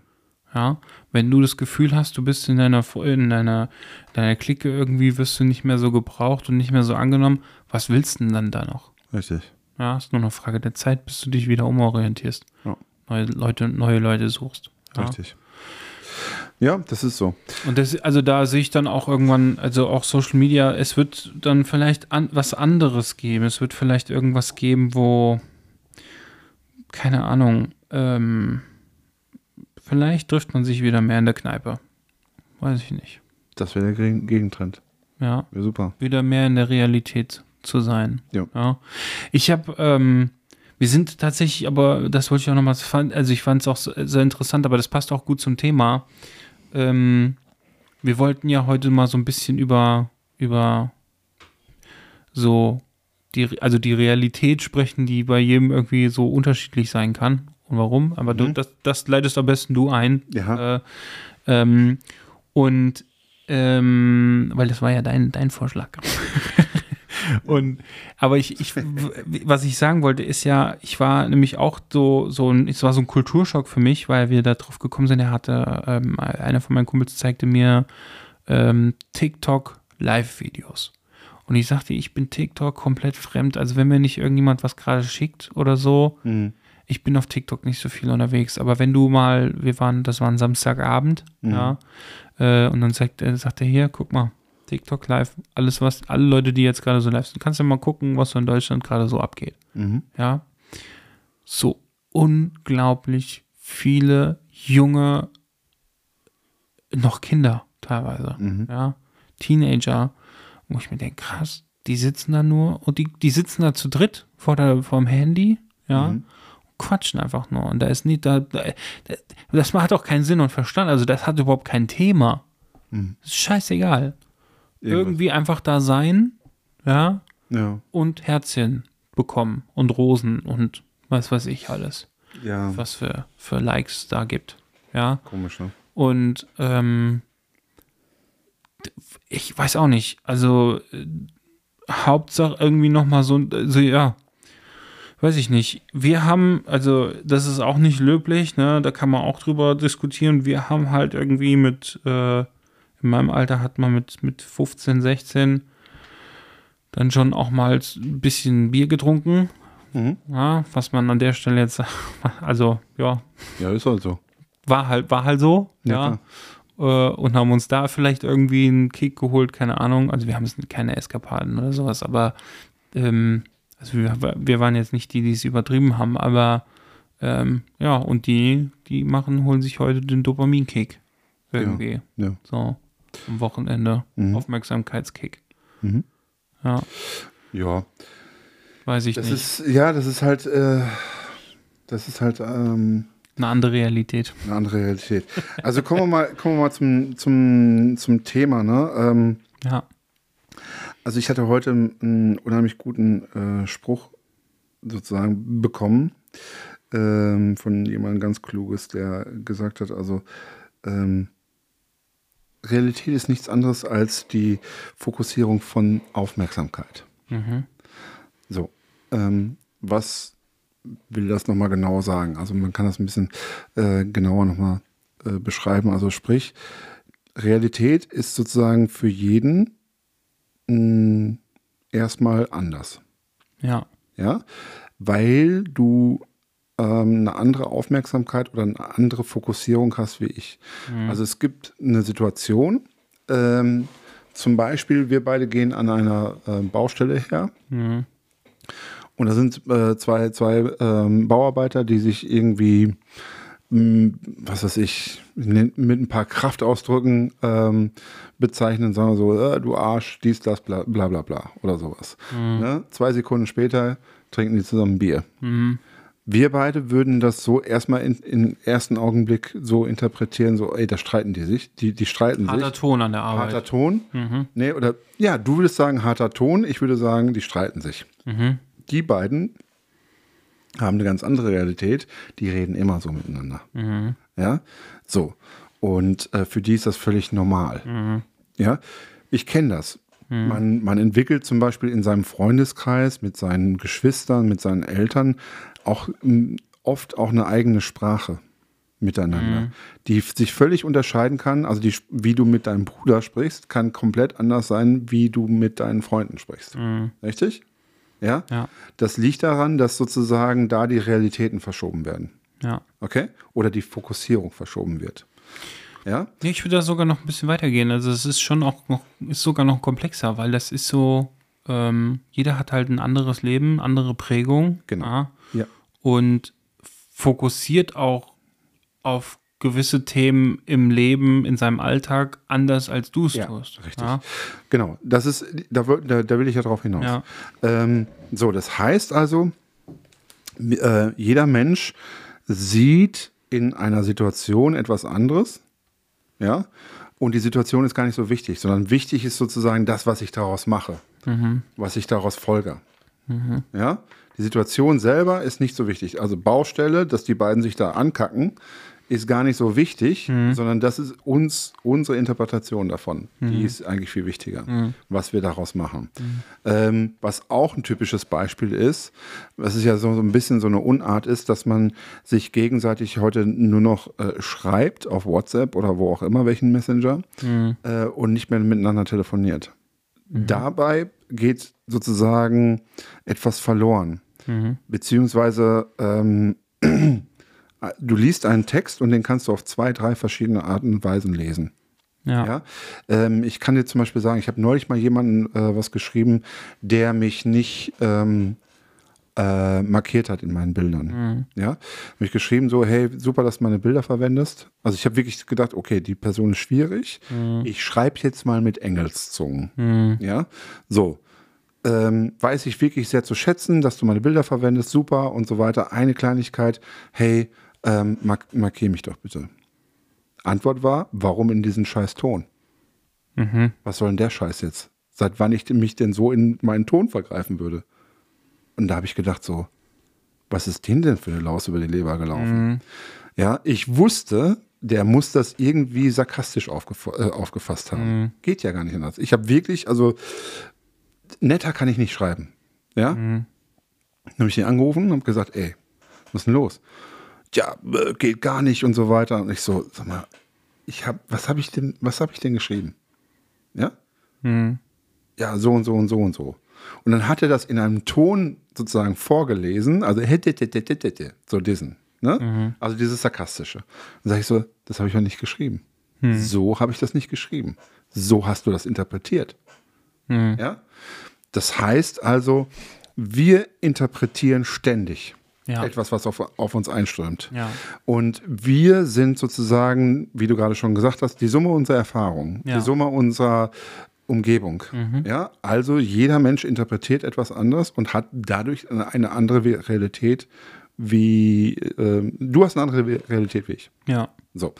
Ja, wenn du das Gefühl hast, du bist in deiner, in deiner, deiner Clique irgendwie, wirst du nicht mehr so gebraucht und nicht mehr so angenommen, was willst du denn dann da noch? Richtig. Ja, ist nur eine Frage der Zeit, bis du dich wieder umorientierst. Ja. Neue Leute, neue Leute suchst. Ja. Richtig. Ja, das ist so. Und das, also da sehe ich dann auch irgendwann, also auch Social Media, es wird dann vielleicht an, was anderes geben. Es wird vielleicht irgendwas geben, wo, keine Ahnung, ähm, vielleicht trifft man sich wieder mehr in der Kneipe. Weiß ich nicht. Das wäre der Gegen- Gegentrend. Ja, Wäre super. wieder mehr in der Realität zu sein. Ja. Ich habe, ähm, wir sind tatsächlich, aber das wollte ich auch nochmal, also ich fand es auch so- sehr interessant, aber das passt auch gut zum Thema. Ähm, wir wollten ja heute mal so ein bisschen über, über so die, also die Realität sprechen, die bei jedem irgendwie so unterschiedlich sein kann. Und warum? Aber du, Mhm. das, das leitest am besten du ein. Ja. Äh, ähm, und ähm, weil das war ja dein, dein Vorschlag. und aber ich, ich, was ich sagen wollte, ist ja, ich war nämlich auch so, so ein, es war so ein Kulturschock für mich, weil wir da drauf gekommen sind. Er hatte, ähm, einer von meinen Kumpels zeigte mir ähm, TikTok Live-Videos. Und ich sagte, ich bin TikTok komplett fremd. Also wenn mir nicht irgendjemand was gerade schickt oder so, Mhm. ich bin auf TikTok nicht so viel unterwegs. Aber wenn du mal, wir waren, das war ein Samstagabend, Mhm. ja, äh, und dann sagt, er, sagt er hier, guck mal, TikTok live, alles was, alle Leute, die jetzt gerade so live sind, kannst du mal gucken, was so in Deutschland gerade so abgeht. Mhm. Ja, so unglaublich viele junge, noch Kinder teilweise, Mhm. ja, Teenager, wo ich mir denke, krass, die sitzen da nur und die, die sitzen da zu dritt vor der, vorm Handy, ja, Mhm. quatschen einfach nur. Und da ist nicht, da, da, das hat auch keinen Sinn und Verstand, also das hat überhaupt kein Thema. Mhm. Das ist scheißegal. Irgendwas. Irgendwie einfach da sein, ja, Ja. und Herzchen bekommen und Rosen und was weiß ich alles, Ja. was für, für Likes da gibt. Ja. Komisch, ne? Und ähm, ich weiß auch nicht. Also äh, Hauptsache irgendwie nochmal so, so, ja, weiß ich nicht. Wir haben, also das ist auch nicht löblich, ne? Da kann man auch drüber diskutieren. Wir haben halt irgendwie mit, äh, in meinem Alter hat man mit, mit 15, 16 dann schon auch mal ein bisschen Bier getrunken. Mhm. Ja, was man an der Stelle jetzt, also ja, Ja, ist halt so. war halt, war halt so, Ja, ja. Äh, und haben uns da vielleicht irgendwie einen Kick geholt, keine Ahnung. Also wir haben es keine Eskapaden oder sowas, aber ähm, also wir, wir waren jetzt nicht die, die es übertrieben haben, aber ähm, ja, und die, die machen, holen sich heute den Dopaminkick. Irgendwie. Ja. So. Am Wochenende. Mhm. Aufmerksamkeitskick. Mhm. Ja, Ja. weiß ich Das nicht. ist, ja, das ist halt, äh, das ist halt ähm, Eine andere Realität. eine andere Realität. Also kommen wir mal, kommen wir mal zum, zum, zum Thema, ne? Ähm, Ja. Also ich hatte heute einen unheimlich guten äh, Spruch sozusagen bekommen ähm, von jemandem ganz Kluges, der gesagt hat, also ähm, Realität ist nichts anderes als die Fokussierung von Aufmerksamkeit. Mhm. So, ähm, was will das nochmal genau sagen? Also man kann das ein bisschen äh, genauer nochmal äh, beschreiben. Also sprich, Realität ist sozusagen für jeden mh, erstmal anders. Ja. Ja, weil du ähm, eine andere Aufmerksamkeit oder eine andere Fokussierung hast wie ich. Also es gibt eine Situation, ähm, zum Beispiel, wir beide gehen an einer äh, Baustelle her Mhm. und da sind äh, zwei, zwei ähm, Bauarbeiter, die sich irgendwie, mh, was weiß ich, mit ein paar Kraftausdrücken ähm, bezeichnen, sagen wir so, äh, du Arsch, dies, das, bla bla bla, bla oder sowas. Ne? Zwei Sekunden später trinken die zusammen Bier. Mhm. Wir beide würden das so erstmal in, im ersten Augenblick so interpretieren, so, ey, da streiten die sich, die, die streiten Harter sich. Ton an der Arbeit. Harter Ton. Nee, oder ja, du würdest sagen harter Ton, ich würde sagen, die streiten sich. Mhm. Die beiden haben eine ganz andere Realität, die reden immer so miteinander. Mhm. Ja, so. Und äh, für die ist das völlig normal. Mhm. Ja, ich kenne das. Man, man entwickelt zum Beispiel in seinem Freundeskreis mit seinen Geschwistern, mit seinen Eltern auch oft auch eine eigene Sprache miteinander, die f- sich völlig unterscheiden kann. Also die, wie du mit deinem Bruder sprichst, kann komplett anders sein, wie du mit deinen Freunden sprichst. Richtig? Ja? Ja. Das liegt daran, dass sozusagen da die Realitäten verschoben werden. Ja. Okay? Oder die Fokussierung verschoben wird. Ja? Nee, ich würde da sogar noch ein bisschen weitergehen. Also es ist schon auch noch, ist sogar noch komplexer, weil das ist so, ähm, jeder hat halt ein anderes Leben, andere Prägung. Genau. Ja, Ja. und fokussiert auch auf gewisse Themen im Leben, in seinem Alltag anders als du es Ja, tust. richtig. Ja, Genau, das ist, da, will- da, da will ich ja drauf hinaus. Ja. Ähm, so, das heißt also, äh, jeder Mensch sieht in einer Situation etwas anderes, ja, und die Situation ist gar nicht so wichtig, sondern wichtig ist sozusagen das, was ich daraus mache, was ich daraus folge. Ja, die Situation selber ist nicht so wichtig. Also Baustelle, dass die beiden sich da ankacken, ist gar nicht so wichtig, sondern das ist uns unsere Interpretation davon. Die ist eigentlich viel wichtiger, was wir daraus machen. Ähm, was auch ein typisches Beispiel ist, was ist ja so, so ein bisschen so eine Unart ist, dass man sich gegenseitig heute nur noch äh, schreibt auf WhatsApp oder wo auch immer welchen Messenger äh, und nicht mehr miteinander telefoniert. Dabei geht sozusagen etwas verloren. Beziehungsweise ähm, du liest einen Text und den kannst du auf zwei, drei verschiedene Arten und Weisen lesen. Ja. Ja, ähm, ich kann dir zum Beispiel sagen, ich habe neulich mal jemanden äh, was geschrieben, der mich nicht ähm, äh, markiert hat in meinen Bildern. Ja, habe ich geschrieben so, hey, super, dass du meine Bilder verwendest. Also ich habe wirklich gedacht, okay, die Person ist schwierig. Ich schreibe jetzt mal mit Engelszungen. Ja, so. Ähm, weiß ich wirklich sehr zu schätzen, dass du meine Bilder verwendest, super und so weiter. Eine Kleinigkeit, hey, ähm, mark markier mich doch bitte. Antwort war, warum in diesen scheiß Ton? Was soll denn der Scheiß jetzt? Seit wann ich mich denn so in meinen Ton vergreifen würde? Und da habe ich gedacht so, was ist denen denn für eine Laus über die Leber gelaufen? Ja, ich wusste, der muss das irgendwie sarkastisch aufgef äh, aufgefasst haben. Geht ja gar nicht anders. Ich habe wirklich, also netter kann ich nicht schreiben. Ja? Dann habe ich ihn angerufen und habe gesagt, ey, was ist denn los? Ja, äh, geht gar nicht und so weiter. Und ich so, sag mal, ich habe, was habe ich denn, was habe ich denn geschrieben? Ja? Ja, so und so und so und so. Und dann hat er das in einem Ton sozusagen vorgelesen, also hätte, hätte, hätte, hätte, so diesen. Ne? Also dieses Sarkastische. Dann sage ich so, das habe ich ja nicht geschrieben. So habe ich das nicht geschrieben. So hast du das interpretiert. Ja? Das heißt also, wir interpretieren ständig Ja. etwas, was auf, auf uns einströmt. Ja. Und wir sind sozusagen, wie du gerade schon gesagt hast, die Summe unserer Erfahrung, Ja. die Summe unserer Umgebung. Ja, also jeder Mensch interpretiert etwas anderes und hat dadurch eine, andere Realität wie ähm, du hast eine andere Realität wie ich. Ja. So,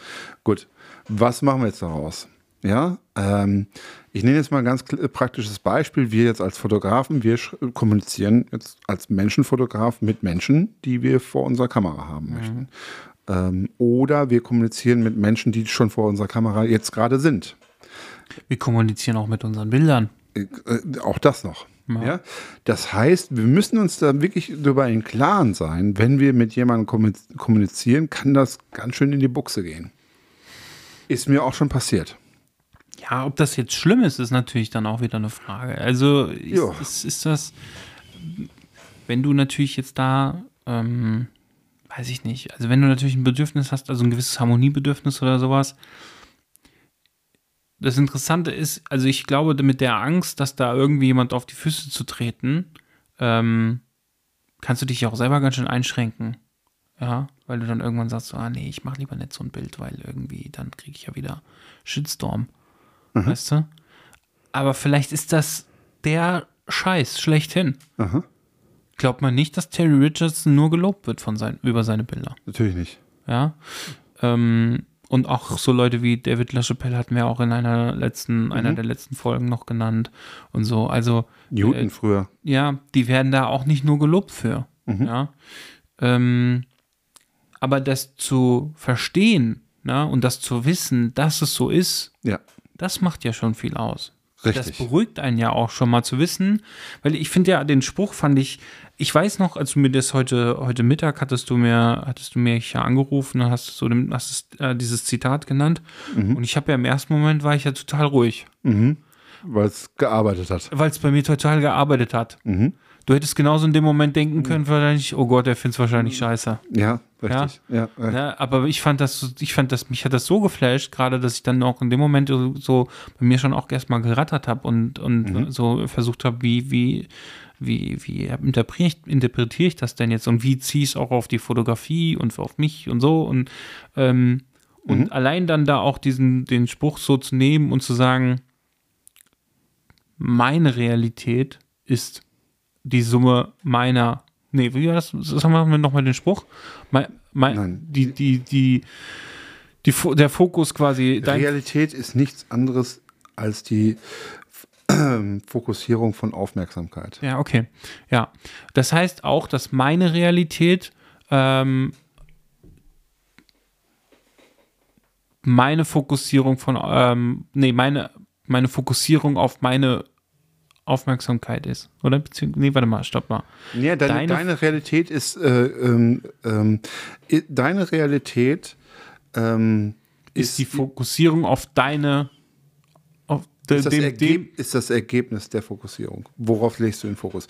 gut. Was machen wir jetzt daraus? Ja, ähm, ich nehme jetzt mal ein ganz kl- praktisches Beispiel. Wir jetzt als Fotografen, wir sch- kommunizieren jetzt als Menschenfotograf mit Menschen, die wir vor unserer Kamera haben möchten. Ähm, oder wir kommunizieren mit Menschen, die schon vor unserer Kamera jetzt gerade sind. Wir kommunizieren auch mit unseren Bildern. Äh, auch das noch. Ja. Das heißt, wir müssen uns da wirklich darüber im Klaren sein, wenn wir mit jemandem kommu- kommunizieren, kann das ganz schön in die Buchse gehen. Ist mir auch schon passiert. Ja, ob das jetzt schlimm ist, ist natürlich dann auch wieder eine Frage. Also ist, ist, ist das, wenn du natürlich jetzt da, ähm, weiß ich nicht, also wenn du natürlich ein Bedürfnis hast, also ein gewisses Harmoniebedürfnis oder sowas, das Interessante ist, also ich glaube, mit der Angst, dass da irgendwie jemand auf die Füße zu treten, ähm, kannst du dich auch selber ganz schön einschränken. Ja, weil du dann irgendwann sagst, so, ah nee, ich mache lieber nicht so ein Bild, weil irgendwie dann kriege ich ja wieder Shitstorm. Weißt du? Aber vielleicht ist das der Scheiß schlechthin. Aha. Glaubt man nicht, dass Terry Richardson nur gelobt wird von sein, über seine Bilder. Natürlich nicht. Ja. Ähm, und auch so Leute wie David LaChapelle hatten wir auch in einer letzten, einer der letzten Folgen noch genannt und so. Also Newton äh, früher. ja, die werden da auch nicht nur gelobt für. Ja. Ähm, aber das zu verstehen ne, und das zu wissen, dass es so ist, Ja, das macht ja schon viel aus. Das richtig. beruhigt einen ja auch schon mal zu wissen, weil ich finde ja, den Spruch fand ich, ich weiß noch, als du mir das heute, heute Mittag hattest du mir, hattest du mich ja angerufen, dann hast du so hast äh, dieses Zitat genannt Mhm. und ich habe ja im ersten Moment war ich ja total ruhig, Weil es gearbeitet hat. weil es bei mir total gearbeitet hat. Du hättest genauso in dem Moment denken können, wahrscheinlich, oh Gott, der findet es wahrscheinlich scheiße. Ja, richtig. Ja, ja. Ja, aber ich fand das, ich fand das, mich hat das so geflasht, gerade, dass ich dann auch in dem Moment so, bei mir schon auch erstmal gerattert habe und, und so versucht habe, wie, wie, wie, wie interpretiere ich, interpretiere ich das denn jetzt und wie ziehe ich es auch auf die Fotografie und auf mich und so und, ähm, und allein dann da auch diesen, den Spruch so zu nehmen und zu sagen, meine Realität ist die Summe meiner, nee, wie war das? Sagen wir nochmal den Spruch. Mein, mein, Nein. Die, die, die, die, der Fokus quasi, dein, Realität ist nichts anderes als die Fokussierung von Aufmerksamkeit. Ja, okay. Ja. Das heißt auch, dass meine Realität ähm, meine Fokussierung von, ähm, nee, meine, meine Fokussierung auf meine Aufmerksamkeit ist. Oder? Beziehungsweise, nee, warte mal, stopp mal. Ja, deine, Deine- deine Realität ist, äh, ähm, ähm, deine Realität ähm, Ist die Fokussierung auf deine, auf, de- Ist das, dem, dem, ist das Ergebnis der Fokussierung. Worauf legst du den Fokus?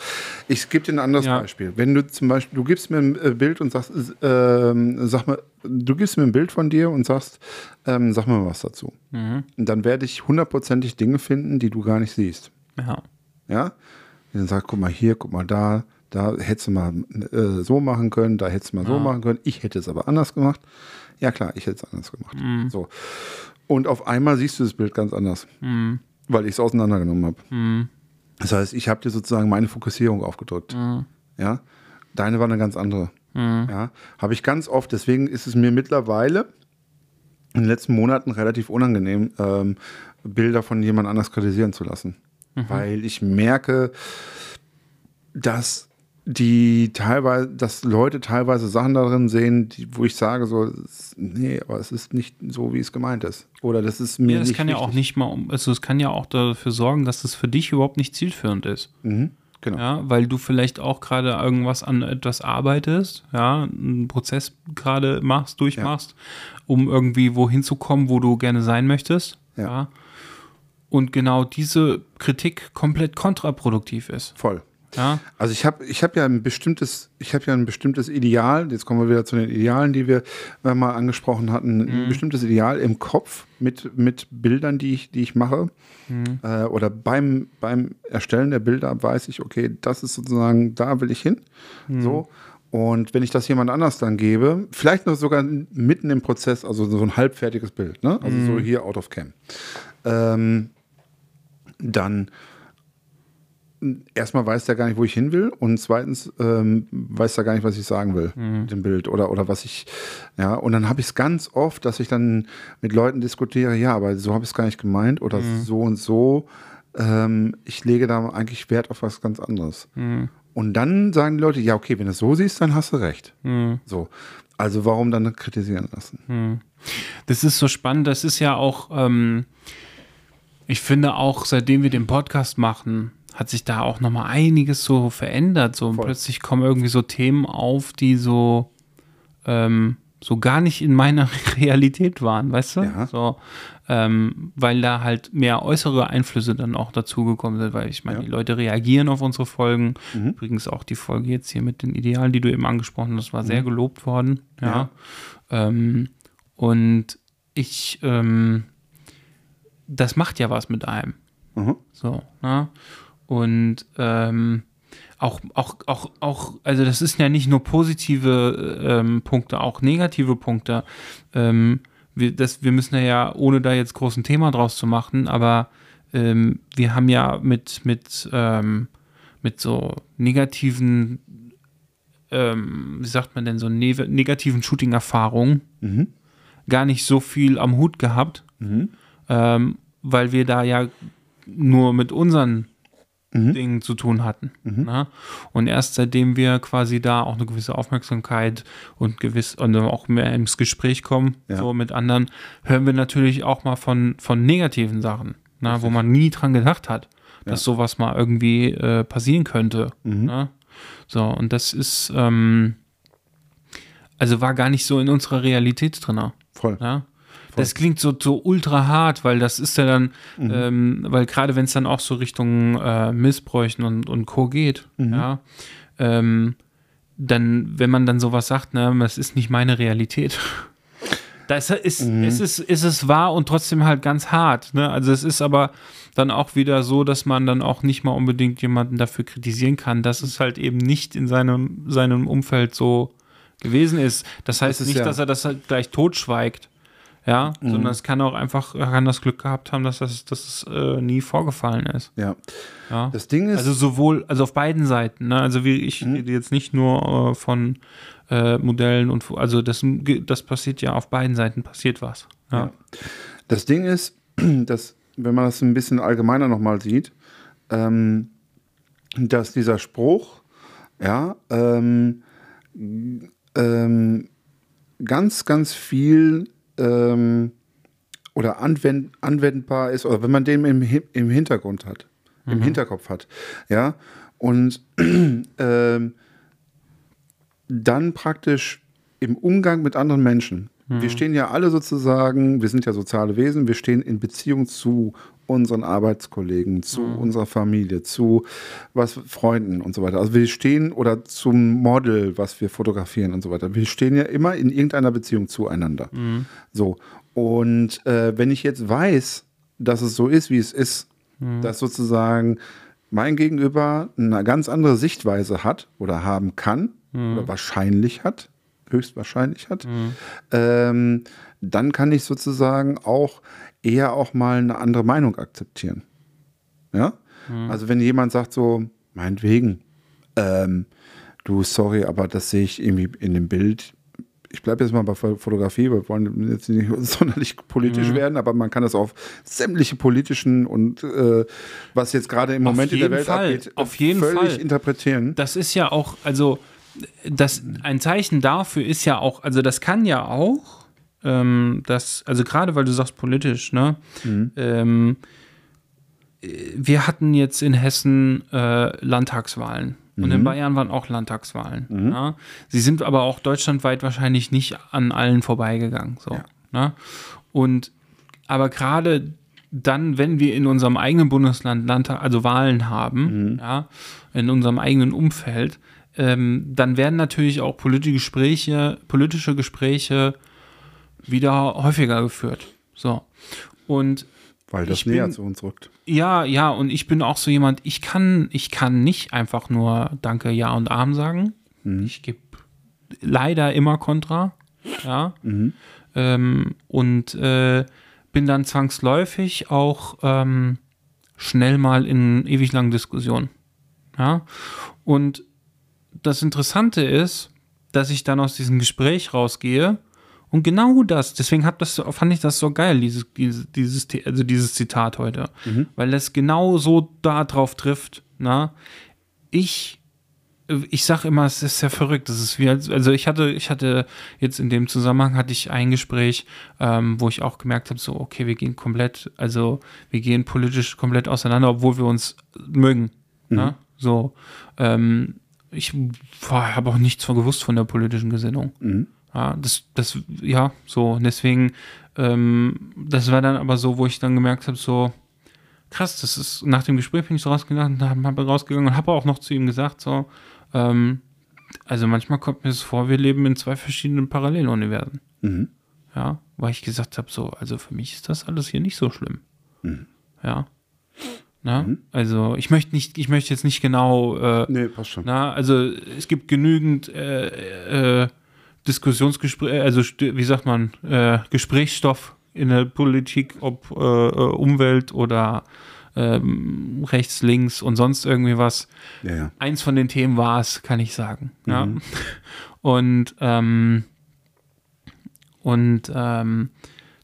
Ich gebe dir ein anderes Ja. Beispiel. Wenn du zum Beispiel, du gibst mir ein äh, Bild und sagst, ähm, sag mal, du gibst mir ein Bild von dir und sagst, ähm, sag mir was dazu. Mhm. Und dann werde ich hundertprozentig Dinge finden, die du gar nicht siehst. ja. Ja? Und dann sag, guck mal hier, guck mal da, da hättest du mal äh, so machen können, da hättest du mal so machen können. Ich hätte es aber anders gemacht. Ja klar, ich hätte es anders gemacht. Mhm. So. Und auf einmal siehst du das Bild ganz anders, weil ich es auseinandergenommen habe. Mhm. Das heißt, ich habe dir sozusagen meine Fokussierung aufgedrückt. Mhm. Ja, deine war eine ganz andere. Ja, habe ich ganz oft. Deswegen ist es mir mittlerweile in den letzten Monaten relativ unangenehm, ähm, Bilder von jemand anders kritisieren zu lassen, Mhm. weil ich merke, dass die teilweise, dass Leute teilweise Sachen darin sehen, die, wo ich sage so, nee, aber es ist nicht so, wie es gemeint ist. Oder das ist mir Ja, das nicht kann ja auch nicht mal, also es kann ja auch dafür sorgen, dass das für dich überhaupt nicht zielführend ist. Mhm, genau. Ja, weil du vielleicht auch gerade irgendwas an etwas arbeitest, ja, einen Prozess gerade machst, durchmachst, um irgendwie wohin zu kommen, wo du gerne sein möchtest. Ja. Ja. Und genau diese Kritik komplett kontraproduktiv ist. Voll. Ja. Also ich habe ich hab ja ein bestimmtes, ich habe ja ein bestimmtes Ideal, jetzt kommen wir wieder zu den Idealen, die wir äh, mal angesprochen hatten, ein bestimmtes Ideal im Kopf mit, mit Bildern, die ich, die ich mache. Äh, oder beim, beim Erstellen der Bilder weiß ich, okay, das ist sozusagen, da will ich hin. So. Und wenn ich das jemand anders dann gebe, vielleicht noch sogar mitten im Prozess, also so ein halbfertiges Bild, ne? also so hier out of cam, ähm, dann erstmal weiß der gar nicht, wo ich hin will und zweitens ähm, weiß er gar nicht, was ich sagen will mit dem Bild oder, oder was ich, ja, und dann habe ich es ganz oft, dass ich dann mit Leuten diskutiere, ja, aber so habe ich es gar nicht gemeint oder so und so. Ähm, ich lege da eigentlich Wert auf was ganz anderes. Und dann sagen die Leute, ja, okay, wenn du es so siehst, dann hast du recht. So. Also warum dann kritisieren lassen? Das ist so spannend. Das ist ja auch, ähm, ich finde auch, seitdem wir den Podcast machen, hat sich da auch nochmal einiges so verändert. So plötzlich kommen irgendwie so Themen auf, die so, ähm, so gar nicht in meiner Realität waren, weißt du? Ja. So, ähm, weil da halt mehr äußere Einflüsse dann auch dazugekommen sind, weil ich meine, Ja. die Leute reagieren auf unsere Folgen. Mhm. Übrigens auch die Folge jetzt hier mit den Idealen, die du eben angesprochen hast, war sehr gelobt worden. Ja. Mhm. Ja. Ähm, und ich, ähm, das macht ja was mit einem. Mhm. So, ne? Und ähm, auch, auch, auch, auch, also das ist ja nicht nur positive ähm, Punkte, auch negative Punkte. Ähm, wir, das, wir müssen ja, ohne da jetzt groß ein Thema draus zu machen, aber ähm, wir haben ja mit, mit, ähm, mit so negativen, ähm, wie sagt man denn, so ne negativen Shooting-Erfahrungen Mhm. gar nicht so viel am Hut gehabt, ähm, weil wir da ja nur mit unseren Dingen zu tun hatten. Ne? Und erst seitdem wir quasi da auch eine gewisse Aufmerksamkeit und gewiss und auch mehr ins Gespräch kommen, Ja. so mit anderen, hören wir natürlich auch mal von, von negativen Sachen, ne? wo man nie dran gedacht hat, dass sowas mal irgendwie äh, passieren könnte. Ne? So, und das ist, ähm, also war gar nicht so in unserer Realität drin. Voll. Ja? Das klingt so, so ultra hart, weil das ist ja dann, ähm, weil gerade wenn es dann auch so Richtung äh, Missbräuchen und, und Co. geht, ja, ähm, dann, wenn man dann sowas sagt, ne, das ist nicht meine Realität. Das ist, es ist, ist es wahr und trotzdem halt ganz hart. Ne? Also es ist aber dann auch wieder so, dass man dann auch nicht mal unbedingt jemanden dafür kritisieren kann, dass es halt eben nicht in seinem, seinem Umfeld so gewesen ist. Das heißt ist nicht, ja- dass er das halt gleich totschweigt. Ja, sondern es kann auch einfach, kann das Glück gehabt haben, dass das, dass es äh, nie vorgefallen ist. Ja. Ja. Das Ding ist, Also sowohl, also auf beiden Seiten. Ne? Also wie ich rede jetzt nicht nur äh, von äh, Modellen und also das, das passiert ja auf beiden Seiten passiert was. Ja. Ja. Das Ding ist, dass, wenn man das ein bisschen allgemeiner nochmal sieht, ähm, dass dieser Spruch, ja, ähm, ähm, ganz, ganz viel ähm, oder anwend, anwendbar ist, oder wenn man den im, im Hintergrund hat, im Hinterkopf hat, ja, und ähm, dann praktisch im Umgang mit anderen Menschen. Wir stehen ja alle sozusagen, wir sind ja soziale Wesen, wir stehen in Beziehung zu unseren Arbeitskollegen, zu unserer Familie, zu was Freunden und so weiter. Also wir stehen oder zum Model, was wir fotografieren und so weiter. Wir stehen ja immer in irgendeiner Beziehung zueinander. So. Und äh, wenn ich jetzt weiß, dass es so ist, wie es ist, dass sozusagen mein Gegenüber eine ganz andere Sichtweise hat oder haben kann oder wahrscheinlich hat, höchstwahrscheinlich hat, ähm, dann kann ich sozusagen auch eher auch mal eine andere Meinung akzeptieren. Ja? Also wenn jemand sagt so, meinetwegen, ähm, du, sorry, aber das sehe ich irgendwie in dem Bild. Ich bleibe jetzt mal bei Fo- Fotografie, wir wollen jetzt nicht sonderlich politisch werden, aber man kann das auf sämtliche politischen und äh, was jetzt gerade im Moment in der Welt Fall, abgeht, auf jeden völlig Fall. interpretieren. das ist ja auch, also das, ein Zeichen dafür ist ja auch, also das kann ja auch, ähm, das, also gerade weil du sagst politisch, ne? Ähm, äh, wir hatten jetzt in Hessen äh, Landtagswahlen. Und in Bayern waren auch Landtagswahlen. Ja? Sie sind aber auch deutschlandweit wahrscheinlich nicht an allen vorbeigegangen. So, ne? Und aber gerade dann, wenn wir in unserem eigenen Bundesland Landtag, also Wahlen haben, ja, in unserem eigenen Umfeld, ähm, dann werden natürlich auch politische Gespräche, politische Gespräche wieder häufiger geführt. So. Und Weil das ich näher bin- zu uns rückt. ja, ja, und ich bin auch so jemand, ich kann, ich kann nicht einfach nur Danke, Ja und Arm sagen. Ich gebe leider immer Kontra. Ja. Ähm, und äh, bin dann zwangsläufig auch ähm, schnell mal in ewig langen Diskussionen. Ja. Und das Interessante ist, dass ich dann aus diesem Gespräch rausgehe und genau das, deswegen hat das, fand ich das so geil, dieses, dieses, also dieses Zitat heute, weil es genau so da drauf trifft. Na? Ich, ich sag immer, es ist ja verrückt. Das ist wie, als- also ich hatte, ich hatte jetzt in dem Zusammenhang hatte ich ein Gespräch, ähm, wo ich auch gemerkt habe, so okay, wir gehen komplett, also wir gehen politisch komplett auseinander, obwohl wir uns mögen. Na? So, ähm, ich habe auch nichts von gewusst von der politischen Gesinnung. Ja, das, das, ja, so, deswegen, ähm, das war dann aber so, wo ich dann gemerkt habe, so, krass, das ist, nach dem Gespräch bin ich so rausgegangen, und habe rausgegangen und habe auch noch zu ihm gesagt, so, ähm, also manchmal kommt mir das vor, wir leben in zwei verschiedenen Paralleluniversen. Ja, weil ich gesagt habe, so, also für mich ist das alles hier nicht so schlimm. Ja. Na, also ich möchte nicht, ich möchte jetzt nicht genau äh, Nee, passt schon. na, also es gibt genügend äh, äh, Diskussionsgespräche, also wie sagt man, äh, Gesprächsstoff in der Politik, ob äh, äh, Umwelt oder ähm, rechts, links und sonst irgendwie was. Ja, ja. Eins von den Themen war es, kann ich sagen. Ja. Und ähm, und ähm,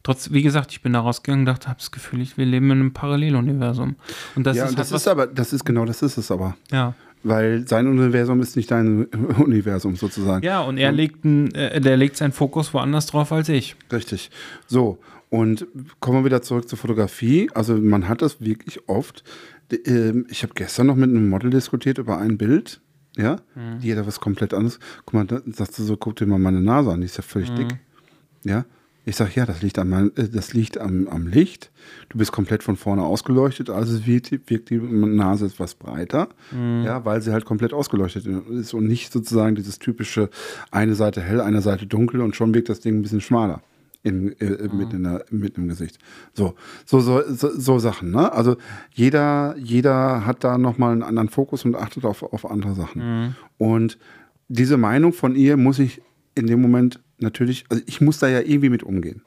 trotz, wie gesagt, ich bin da rausgegangen und dachte, habe das Gefühl, ich, wir leben in einem Paralleluniversum. Und das ja, ist halt das ist aber, das ist genau, das ist es aber. ja. Weil sein Universum ist nicht dein Universum sozusagen. Ja, und er legt, ein, äh, der legt seinen Fokus woanders drauf als ich. Richtig. So, und kommen wir wieder zurück zur Fotografie. Also man hat das wirklich oft. Ähm, Ich habe gestern noch mit einem Model diskutiert über ein Bild. Ja, die hat da was komplett anderes. Guck mal, da sagst du so, guck dir mal meine Nase an, die ist ja völlig dick. Ja, ich sag ja, das liegt, an mein, äh, das liegt am, am Licht. Du bist komplett von vorne ausgeleuchtet, also wirkt, die- wirkt die Nase etwas breiter, ja, weil sie halt komplett ausgeleuchtet ist und nicht sozusagen dieses typische eine Seite hell, eine Seite dunkel und schon wirkt das Ding ein bisschen schmaler. In, äh, mit, in der, mit im Gesicht. So, so, so, so, so Sachen, ne? Also jeder, jeder hat da nochmal einen anderen Fokus und achtet auf, auf andere Sachen. Und diese Meinung von ihr muss ich in dem Moment natürlich, also ich muss da ja irgendwie mit umgehen.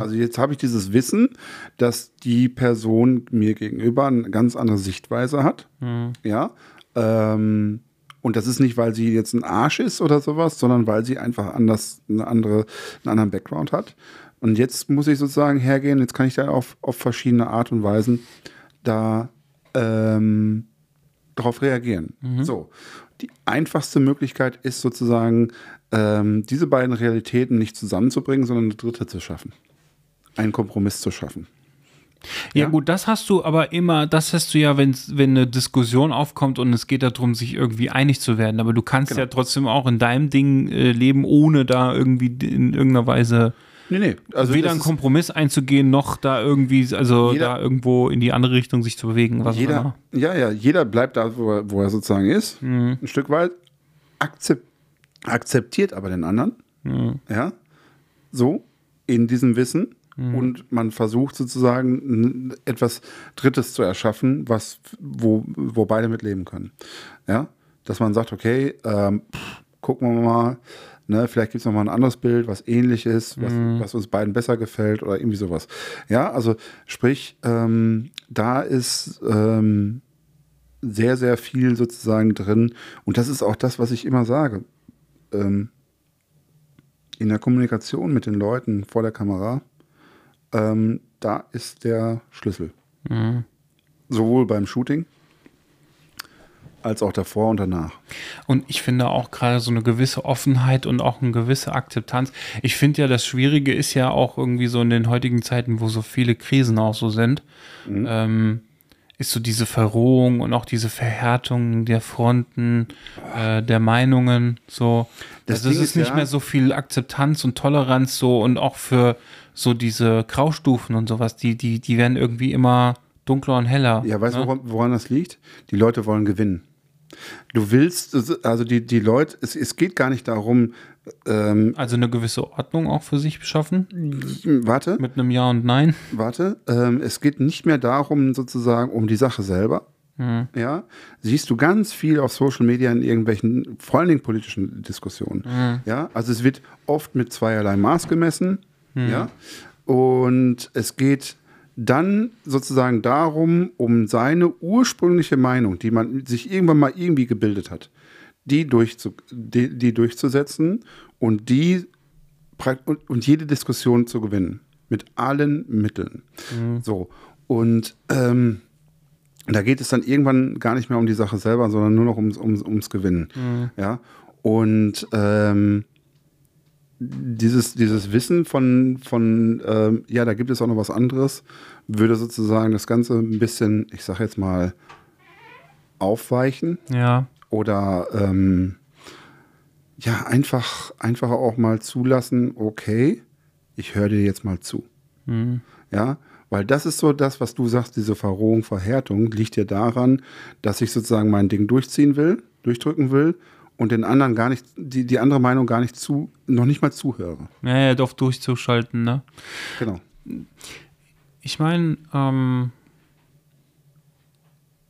Also jetzt habe ich dieses Wissen, dass die Person mir gegenüber eine ganz andere Sichtweise hat. Ja. Ähm, und das ist nicht, weil sie jetzt ein Arsch ist oder sowas, sondern weil sie einfach anders, eine andere, einen anderen Background hat. Und jetzt muss ich sozusagen hergehen, jetzt kann ich da auf, auf verschiedene Art und Weisen da ähm, darauf reagieren. So. Die einfachste Möglichkeit ist sozusagen, ähm, diese beiden Realitäten nicht zusammenzubringen, sondern eine dritte zu schaffen. Einen Kompromiss zu schaffen. Ja, Ja. gut, das hast du aber immer, das hast du ja, wenn's, wenn eine Diskussion aufkommt und es geht darum, sich irgendwie einig zu werden. Aber du kannst Genau. ja trotzdem auch in deinem Ding äh, leben, ohne da irgendwie in irgendeiner Weise Nee, nee. Also Weder einen Kompromiss einzugehen, noch da irgendwie, also Jeder- da irgendwo in die andere Richtung sich zu bewegen. Was auch jeder, ja, ja, jeder bleibt da, wo er, wo er sozusagen ist, Mhm. ein Stück weit, akzep akzeptiert aber den anderen, Mhm. ja, so, in diesem Wissen Mhm. und man versucht sozusagen etwas Drittes zu erschaffen, was, wo, wo beide mit leben können, ja, dass man sagt, okay, ähm, pff, gucken wir mal, ne, vielleicht gibt es noch mal ein anderes Bild, was ähnlich ist, was, Mhm. was uns beiden besser gefällt oder irgendwie sowas, ja, also sprich, ähm, da ist ähm, sehr, sehr viel sozusagen drin. Und das ist auch das, was ich immer sage. Ähm, in der Kommunikation mit den Leuten vor der Kamera, ähm, da ist der Schlüssel. Mhm. Sowohl beim Shooting als auch davor und danach. Und ich finde auch gerade so eine gewisse Offenheit und auch eine gewisse Akzeptanz. Ich finde ja, das Schwierige ist ja auch irgendwie so in den heutigen Zeiten, wo so viele Krisen auch so sind, Mhm. ähm, ist so diese Verrohung und auch diese Verhärtung der Fronten, äh, der Meinungen, so. Das also ist nicht ja- mehr so viel Akzeptanz und Toleranz so und auch für so diese Graustufen und sowas, die, die, die werden irgendwie immer dunkler und heller. Ja, weißt du, ne? woran, woran das liegt? Die Leute wollen gewinnen. Du willst, also die, die Leute, es, es geht gar nicht darum, ähm, Also eine gewisse Ordnung auch für sich beschaffen, warte, mit einem Ja und Nein. warte, ähm, es geht nicht mehr darum, sozusagen, um die Sache selber. Ja, siehst du ganz viel auf Social Media in irgendwelchen, vor allen Dingen politischen Diskussionen. Ja, also es wird oft mit zweierlei Maß gemessen. Ja, und es geht dann sozusagen darum, um seine ursprüngliche Meinung, die man sich irgendwann mal irgendwie gebildet hat, die, durchzu, die, die durchzusetzen und die und, und jede Diskussion zu gewinnen. Mit allen Mitteln. So. Und ähm, da geht es dann irgendwann gar nicht mehr um die Sache selber, sondern nur noch ums, ums, ums Gewinnen. Ja. Und ähm, dieses, dieses Wissen von, von ähm, ja, da gibt es auch noch was anderes, würde sozusagen das Ganze ein bisschen, ich sag jetzt mal, aufweichen Ja. oder ähm, ja, einfach, einfach auch mal zulassen, okay, ich höre dir jetzt mal zu. Ja, weil das ist so das, was du sagst, diese Verrohung, Verhärtung, liegt ja daran, dass ich sozusagen mein Ding durchziehen will, durchdrücken will und den anderen gar nicht, die, die andere Meinung gar nicht zu, noch nicht mal zuhöre. Ja, ja, doch durchzuschalten, ne? Genau. Ich meine, ähm,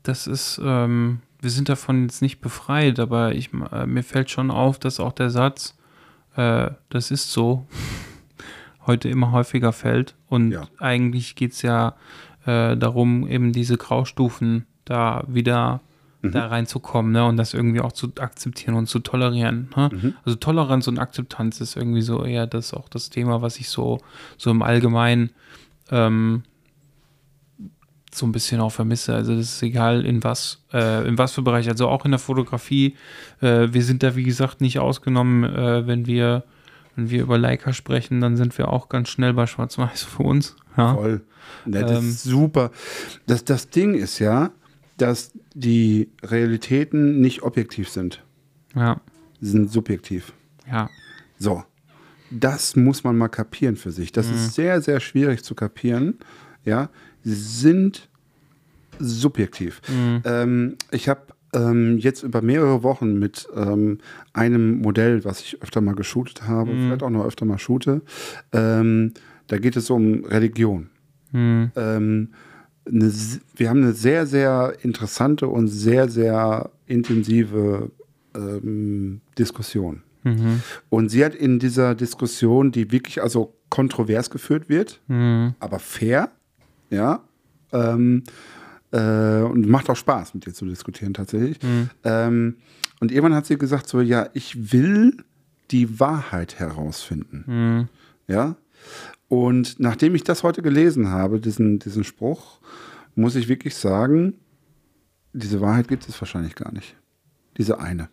das ist, ähm, wir sind davon jetzt nicht befreit, aber ich, äh, mir fällt schon auf, dass auch der Satz, äh, das ist so, heute immer häufiger fällt. Und Ja. eigentlich geht es ja äh, darum, eben diese Graustufen da wieder da reinzukommen ne? und das irgendwie auch zu akzeptieren und zu tolerieren. Ne? Also Toleranz und Akzeptanz ist irgendwie so eher das auch das Thema, was ich so, so im Allgemeinen ähm, so ein bisschen auch vermisse. Also das ist egal in was, äh, in was für Bereich. Also auch in der Fotografie. Äh, wir sind da wie gesagt nicht ausgenommen, äh, wenn wir wenn wir über Leica sprechen, dann sind wir auch ganz schnell bei Schwarz-Weiß für uns. Ja. Voll. Ne, das Ähm. ist super. Das, das Ding ist ja, dass die Realitäten nicht objektiv sind. ja, Sie sind subjektiv. ja, So, das muss man mal kapieren für sich. Das ist sehr, sehr schwierig zu kapieren. Ja, sie sind subjektiv. Ähm, ich habe ähm, jetzt über mehrere Wochen mit ähm, einem Modell, was ich öfter mal geshootet habe, vielleicht auch noch öfter mal shoote, ähm, da geht es um Religion. hm, Ähm, eine, wir haben eine sehr, sehr interessante und sehr, sehr intensive ähm, Diskussion. mhm, Und sie hat in dieser Diskussion, die wirklich also kontrovers geführt wird, hm, aber fair, ja, ähm, äh, und macht auch Spaß, mit ihr zu diskutieren tatsächlich. Ähm, und irgendwann hat sie gesagt so, ja, ich will die Wahrheit herausfinden, hm, ja. Und nachdem ich das heute gelesen habe, diesen, diesen Spruch, muss ich wirklich sagen, diese Wahrheit gibt es wahrscheinlich gar nicht. Diese eine.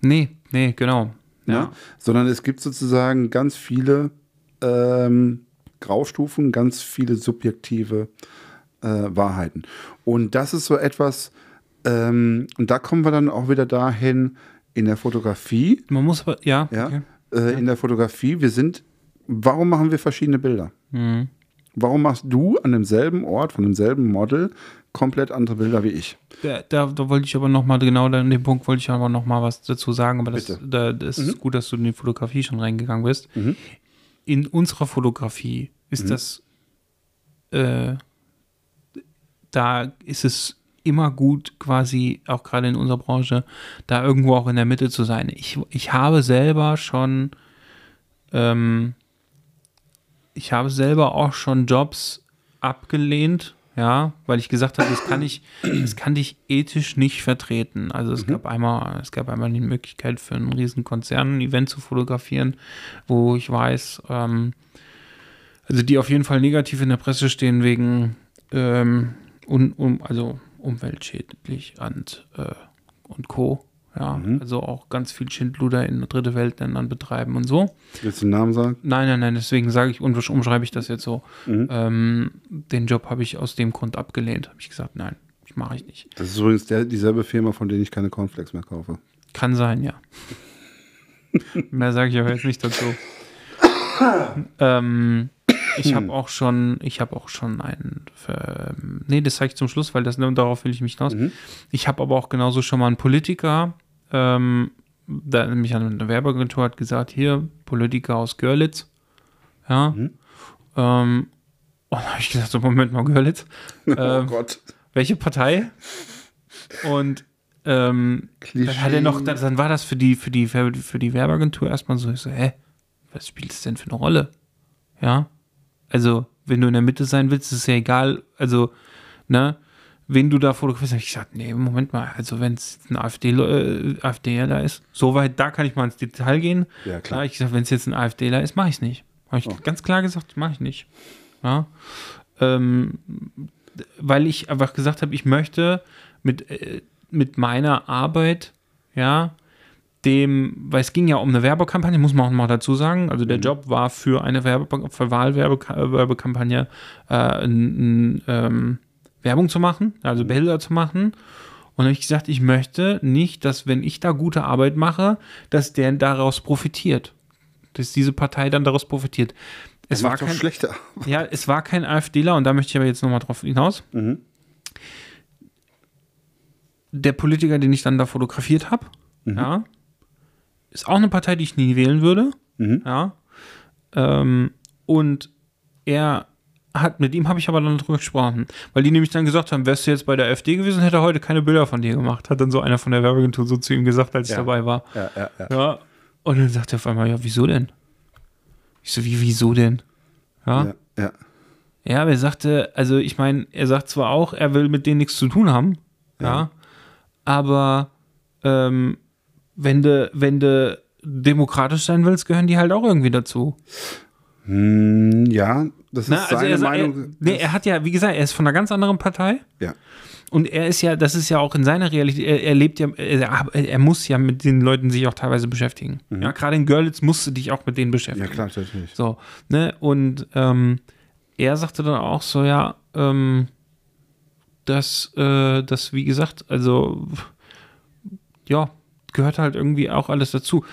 Nee, nee, genau. ne? Ja. sondern es gibt sozusagen ganz viele ähm, Graustufen, ganz viele subjektive äh, Wahrheiten. Und das ist so etwas, ähm, und da kommen wir dann auch wieder dahin in der Fotografie, Man muss aber, ja, ja, okay. äh, in der Fotografie, wir sind warum machen wir verschiedene Bilder? Mhm. Warum machst du an demselben Ort, von demselben Model, komplett andere Bilder wie ich? Da, da, da wollte ich aber noch mal, genau an dem Punkt wollte ich aber noch mal was dazu sagen, aber das, da, das ist gut, dass du in die Fotografie schon reingegangen bist. Mhm. In unserer Fotografie ist das, äh, da ist es immer gut, quasi, auch gerade in unserer Branche, da irgendwo auch in der Mitte zu sein. Ich, ich habe selber schon, ähm, ich habe selber auch schon Jobs abgelehnt, ja, weil ich gesagt habe, das kann ich, das kann ich ethisch nicht vertreten. Also es gab einmal, es gab einmal die Möglichkeit für einen riesen Konzern ein Event zu fotografieren, wo ich weiß, ähm, also die auf jeden Fall negativ in der Presse stehen wegen ähm, un, um, also umweltschädlich und, äh, und Co. Ja, also auch ganz viel Schindluder in dritte Weltländern betreiben und so. Willst du den Namen sagen? Nein, nein, nein, deswegen sage ich, und umschreibe ich das jetzt so. Ähm, den Job habe ich aus dem Grund abgelehnt. Habe ich gesagt, nein, ich mache ich nicht. Das ist übrigens der, dieselbe Firma, von der ich keine Cornflakes mehr kaufe. Kann sein, ja. Mehr sage ich aber jetzt nicht dazu. ähm, ich habe auch schon, ich habe auch schon einen, ähm, nee, das zeige ich zum Schluss, weil das, darauf will ich mich hinaus. Ich habe aber auch genauso schon mal einen Politiker, ähm, da mich an eine Werbeagentur hat gesagt, hier, Politiker aus Görlitz, ja, ähm, und da habe ich gesagt, so, Moment mal, Görlitz, oh ähm, Gott. welche Partei? Und ähm, dann hat er noch, dann, war das für die, für die, für die Werbeagentur erstmal so, ich so, hä, was spielt es denn für eine Rolle? Ja, also, wenn du in der Mitte sein willst, ist es ja egal, also, ne, wen du da fotografierst, habe ich gesagt, nee, Moment mal, also wenn es ein AfD, äh, AfDler ist, soweit, da kann ich mal ins Detail gehen. Ja, klar. ich gesagt, wenn es jetzt ein AfDler ist, mache ich es nicht. Habe ich ganz klar gesagt, mache ich nicht. Ja. Ähm, weil ich einfach gesagt habe, ich möchte mit, äh, mit meiner Arbeit, ja, dem, weil es ging ja um eine Werbekampagne, muss man auch mal dazu sagen. Also der Job war für eine Werbe, für Wahlwerbekampagne äh, ein, ein, ähm, Werbung zu machen, also Bilder zu machen. Und dann habe ich gesagt, ich möchte nicht, dass wenn ich da gute Arbeit mache, dass der daraus profitiert. Dass diese Partei dann daraus profitiert. Es war kein, schlechter. ja, es war kein AfDler und da möchte ich aber jetzt nochmal drauf hinaus. Mhm. Der Politiker, den ich dann da fotografiert habe, Mhm. ja, ist auch eine Partei, die ich nie wählen würde. Mhm. Ja. Ähm, und er hat, mit ihm habe ich aber dann drüber gesprochen, weil die nämlich dann gesagt haben, wärst du jetzt bei der AfD gewesen, hätte er heute keine Bilder von dir gemacht. Hat dann so einer von der Werbeagentur so zu ihm gesagt, als ich Ja. dabei war. Ja, ja, ja. Ja. Und dann sagt er auf einmal, ja, wieso denn? Ich so, wie, wieso denn? Ja. ja, ja. Ja, aber er sagte, also ich meine, er sagt zwar auch, er will mit denen nichts zu tun haben, ja, aber ähm, wenn du wenn du demokratisch sein willst, gehören die halt auch irgendwie dazu. Hm, ja, das ist Na, also seine er, Meinung. er, nee, er hat ja, wie gesagt, er ist von einer ganz anderen Partei ja. und er ist ja, das ist ja auch in seiner Realität, er, er lebt ja, er, er muss ja mit den Leuten sich auch teilweise beschäftigen. Ja, gerade in Görlitz musst du dich auch mit denen beschäftigen. Mhm. ja, klar, natürlich. So, ne? Und ähm, er sagte dann auch so, ja, ähm, dass, äh, das, wie gesagt, also, ja, gehört halt irgendwie auch alles dazu.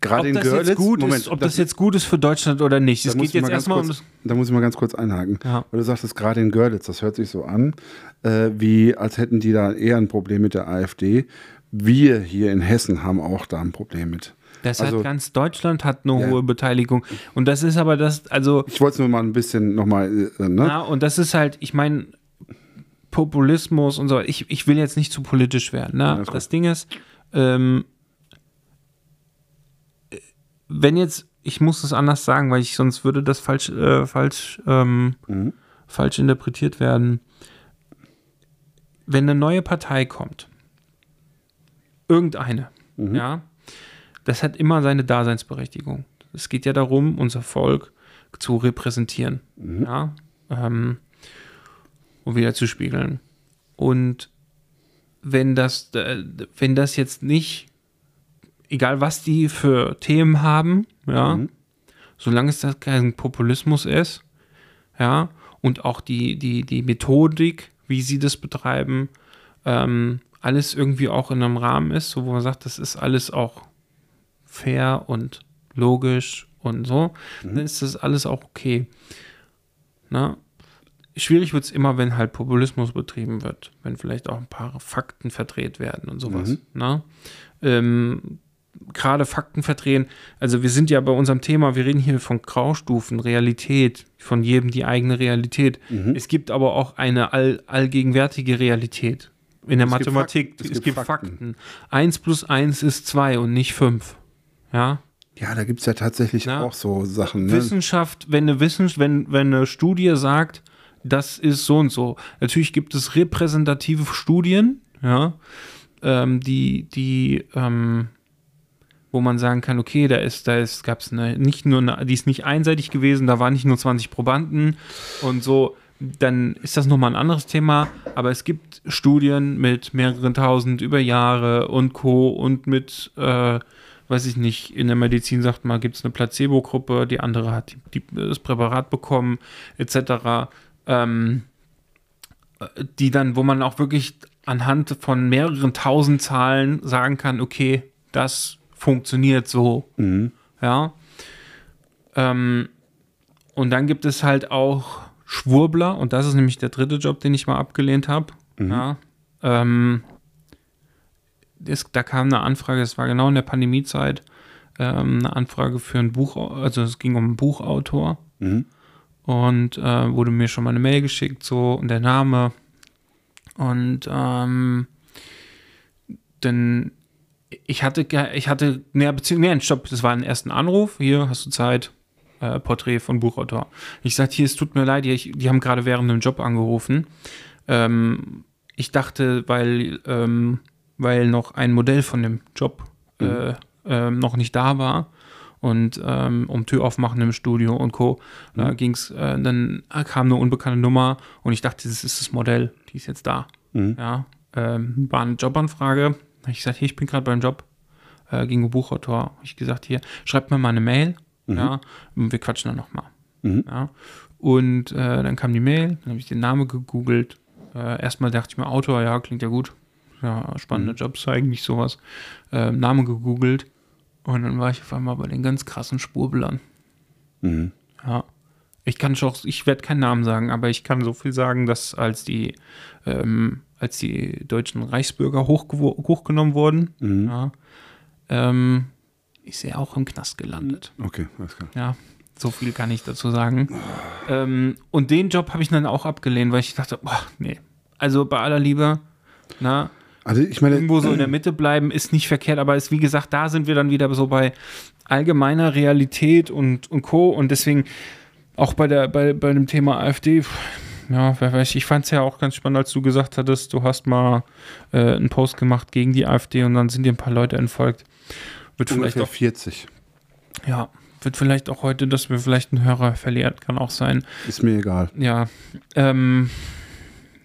Gerade Ob in das Görlitz, jetzt gut Moment, ist, ob das, jetzt gut ist für Deutschland oder nicht. Es da muss geht ich jetzt mal ganz erstmal um kurz, das. Da muss ich mal ganz kurz einhaken. Ja. Weil du sagtest, gerade in Görlitz, das hört sich so an, äh, wie als hätten die da eher ein Problem mit der AfD. Wir hier in Hessen haben auch da ein Problem mit. Das Also- hat ganz Deutschland hat eine Ja. hohe Beteiligung. Und das ist aber das, also, Ich wollte es nur mal ein bisschen nochmal, äh, ne? ja, und das ist halt, ich meine, Populismus und so. Ich, ich will jetzt nicht zu politisch werden. Ne? alles gut. das Ding ist, ähm, wenn jetzt, ich muss es anders sagen, weil ich sonst würde das falsch, äh, falsch, ähm, Mhm. falsch interpretiert werden. Wenn eine neue Partei kommt, irgendeine, Mhm. ja, das hat immer seine Daseinsberechtigung. Es geht ja darum, unser Volk zu repräsentieren, Mhm. ja, ähm, und wieder zu spiegeln. Und wenn das, äh, wenn das jetzt nicht, egal was die für Themen haben, ja, Mhm. solange es das kein Populismus ist, ja, und auch die, die, die Methodik, wie sie das betreiben, ähm, alles irgendwie auch in einem Rahmen ist, so wo man sagt, das ist alles auch fair und logisch und so, dann ist das alles auch okay. Na? Schwierig wird es immer, wenn halt Populismus betrieben wird, wenn vielleicht auch ein paar Fakten verdreht werden und sowas. Na? Ähm, Gerade Fakten verdrehen, also wir sind ja bei unserem Thema, wir reden hier von Graustufen, Realität, von jedem die eigene Realität. Es gibt aber auch eine all, allgegenwärtige Realität. In der Es gibt Mathematik, Fakten. es, gibt, Fakten. 1 plus 1 ist 2 und nicht 5. Ja, Ja, da gibt es ja tatsächlich Na, auch so Sachen. Ne? Wissenschaft, wenn eine Wissenschaft, wenn, wenn eine Studie sagt, das ist so und so. Natürlich gibt es repräsentative Studien, ja, ähm, die, die, ähm, wo man sagen kann, okay, da ist, da ist, gab es nicht nur eine, die ist nicht einseitig gewesen, da waren nicht nur 20 Probanden und so, dann ist das nochmal ein anderes Thema, aber es gibt Studien mit mehreren tausend über Jahre und Co. und mit, äh, weiß ich nicht, in der Medizin sagt man, gibt es eine Placebo-Gruppe, die andere hat die, die, das Präparat bekommen, etc. Ähm, äh, die dann, wo man auch wirklich anhand von mehreren tausend Zahlen sagen kann, okay, das funktioniert so. Mhm. Ja. Ähm, und dann gibt es halt auch Schwurbler, und das ist nämlich der dritte Job, den ich mal abgelehnt habe. Ja. Ähm, es, da kam eine Anfrage, das war genau in der Pandemiezeit, ähm, eine Anfrage für ein Buch, also es ging um einen Buchautor. Mhm. Und äh, wurde mir schon mal eine Mail geschickt, so und der Name. Und ähm, dann ich hatte, ich hatte, ne, beziehungsweise, nee, stopp, das war ein ersten Anruf. Hier hast du Zeit. Äh, Porträt von Buchautor. Ich sagte, hier, es tut mir leid, ich, die haben gerade während dem Job angerufen. Ähm, ich dachte, weil, ähm, weil noch ein Modell von dem Job äh, ähm, noch nicht da war und ähm, um Tür aufmachen im Studio und Co. Da ging's, äh, dann kam eine unbekannte Nummer und ich dachte, das ist das Modell, die ist jetzt da. Ja, ähm, war eine Jobanfrage. Hab ich gesagt, hier, ich bin gerade beim Job, äh, um Buchautor. Hab ich gesagt, hier, schreibt mir mal eine Mail, ja, und wir quatschen dann nochmal. Ja. Und äh, dann kam die Mail, dann habe ich den Namen gegoogelt. Äh, erstmal dachte ich mir, Autor, ja, klingt ja gut. Ja, spannende Jobs eigentlich sowas. Äh, Name gegoogelt und dann war ich auf einmal bei den ganz krassen Spurbelern. Mhm. Ja. Ich kann schon, ich werde keinen Namen sagen, aber ich kann so viel sagen, dass als die, ähm, als die deutschen Reichsbürger hochgenommen wurden, ja, ähm, ist er auch im Knast gelandet. Okay, alles klar. Ja, so viel kann ich dazu sagen. Ähm, und den Job habe ich dann auch abgelehnt, weil ich dachte, boah, nee. Also bei aller Liebe, na, Also ich meine, irgendwo so in der Mitte bleiben ist nicht verkehrt, aber ist, wie gesagt, da sind wir dann wieder so bei allgemeiner Realität und, und Co. Und deswegen auch bei, der, bei, bei dem Thema AfD, pff, ja, wer weiß, ich fand es ja auch ganz spannend, als du gesagt hattest, du hast mal äh, einen Post gemacht gegen die AfD und dann sind dir ein paar Leute entfolgt. Wird vielleicht auch 40. ja, wird vielleicht auch heute, dass wir vielleicht einen Hörer verlieren, kann auch sein. Ist mir egal. Ja, ähm,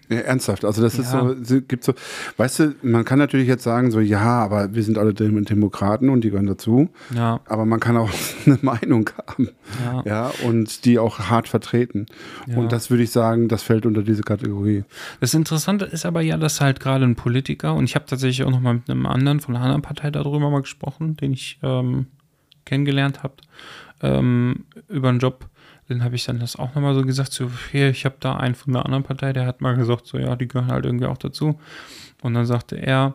Ja, ernsthaft, also das ist Ja. so, gibt so, weißt du, man kann natürlich jetzt sagen, so, ja, aber wir sind alle Dem- Demokraten und die gehören dazu, ja, aber man kann auch eine Meinung haben, ja. ja, und die auch hart vertreten. Ja. Und das würde ich sagen, das fällt unter diese Kategorie. Das Interessante ist aber ja, dass halt gerade ein Politiker, und ich habe tatsächlich auch noch mal mit einem anderen von einer anderen Partei darüber mal gesprochen, den ich ähm, kennengelernt habe, ähm, über einen Job. Den habe ich dann das auch nochmal so gesagt, so, hier, ich habe da einen von der anderen Partei, der hat mal gesagt, so, ja, die gehören halt irgendwie auch dazu. Und dann sagte er,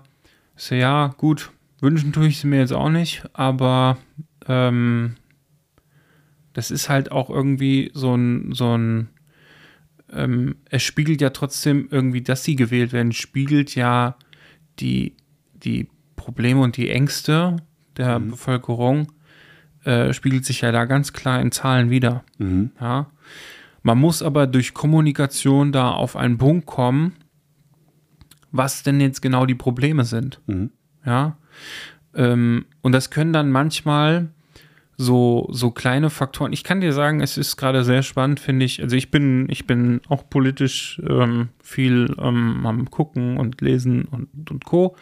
so, ja, gut, wünschen tue ich sie mir jetzt auch nicht, aber ähm, das ist halt auch irgendwie so ein, so ein, ähm, es spiegelt ja trotzdem irgendwie, dass sie gewählt werden, spiegelt ja die, die Probleme und die Ängste der Bevölkerung, äh, spiegelt sich ja da ganz klar in Zahlen wieder. Mhm. Ja. Man muss aber durch Kommunikation da auf einen Punkt kommen, was denn jetzt genau die Probleme sind. Mhm. Ja. Ähm, und das können dann manchmal so, so kleine Faktoren. Ich kann dir sagen, es ist gerade sehr spannend, finde ich. Also ich bin, ich bin auch politisch ähm, viel ähm, am Gucken und Lesen und, und Co.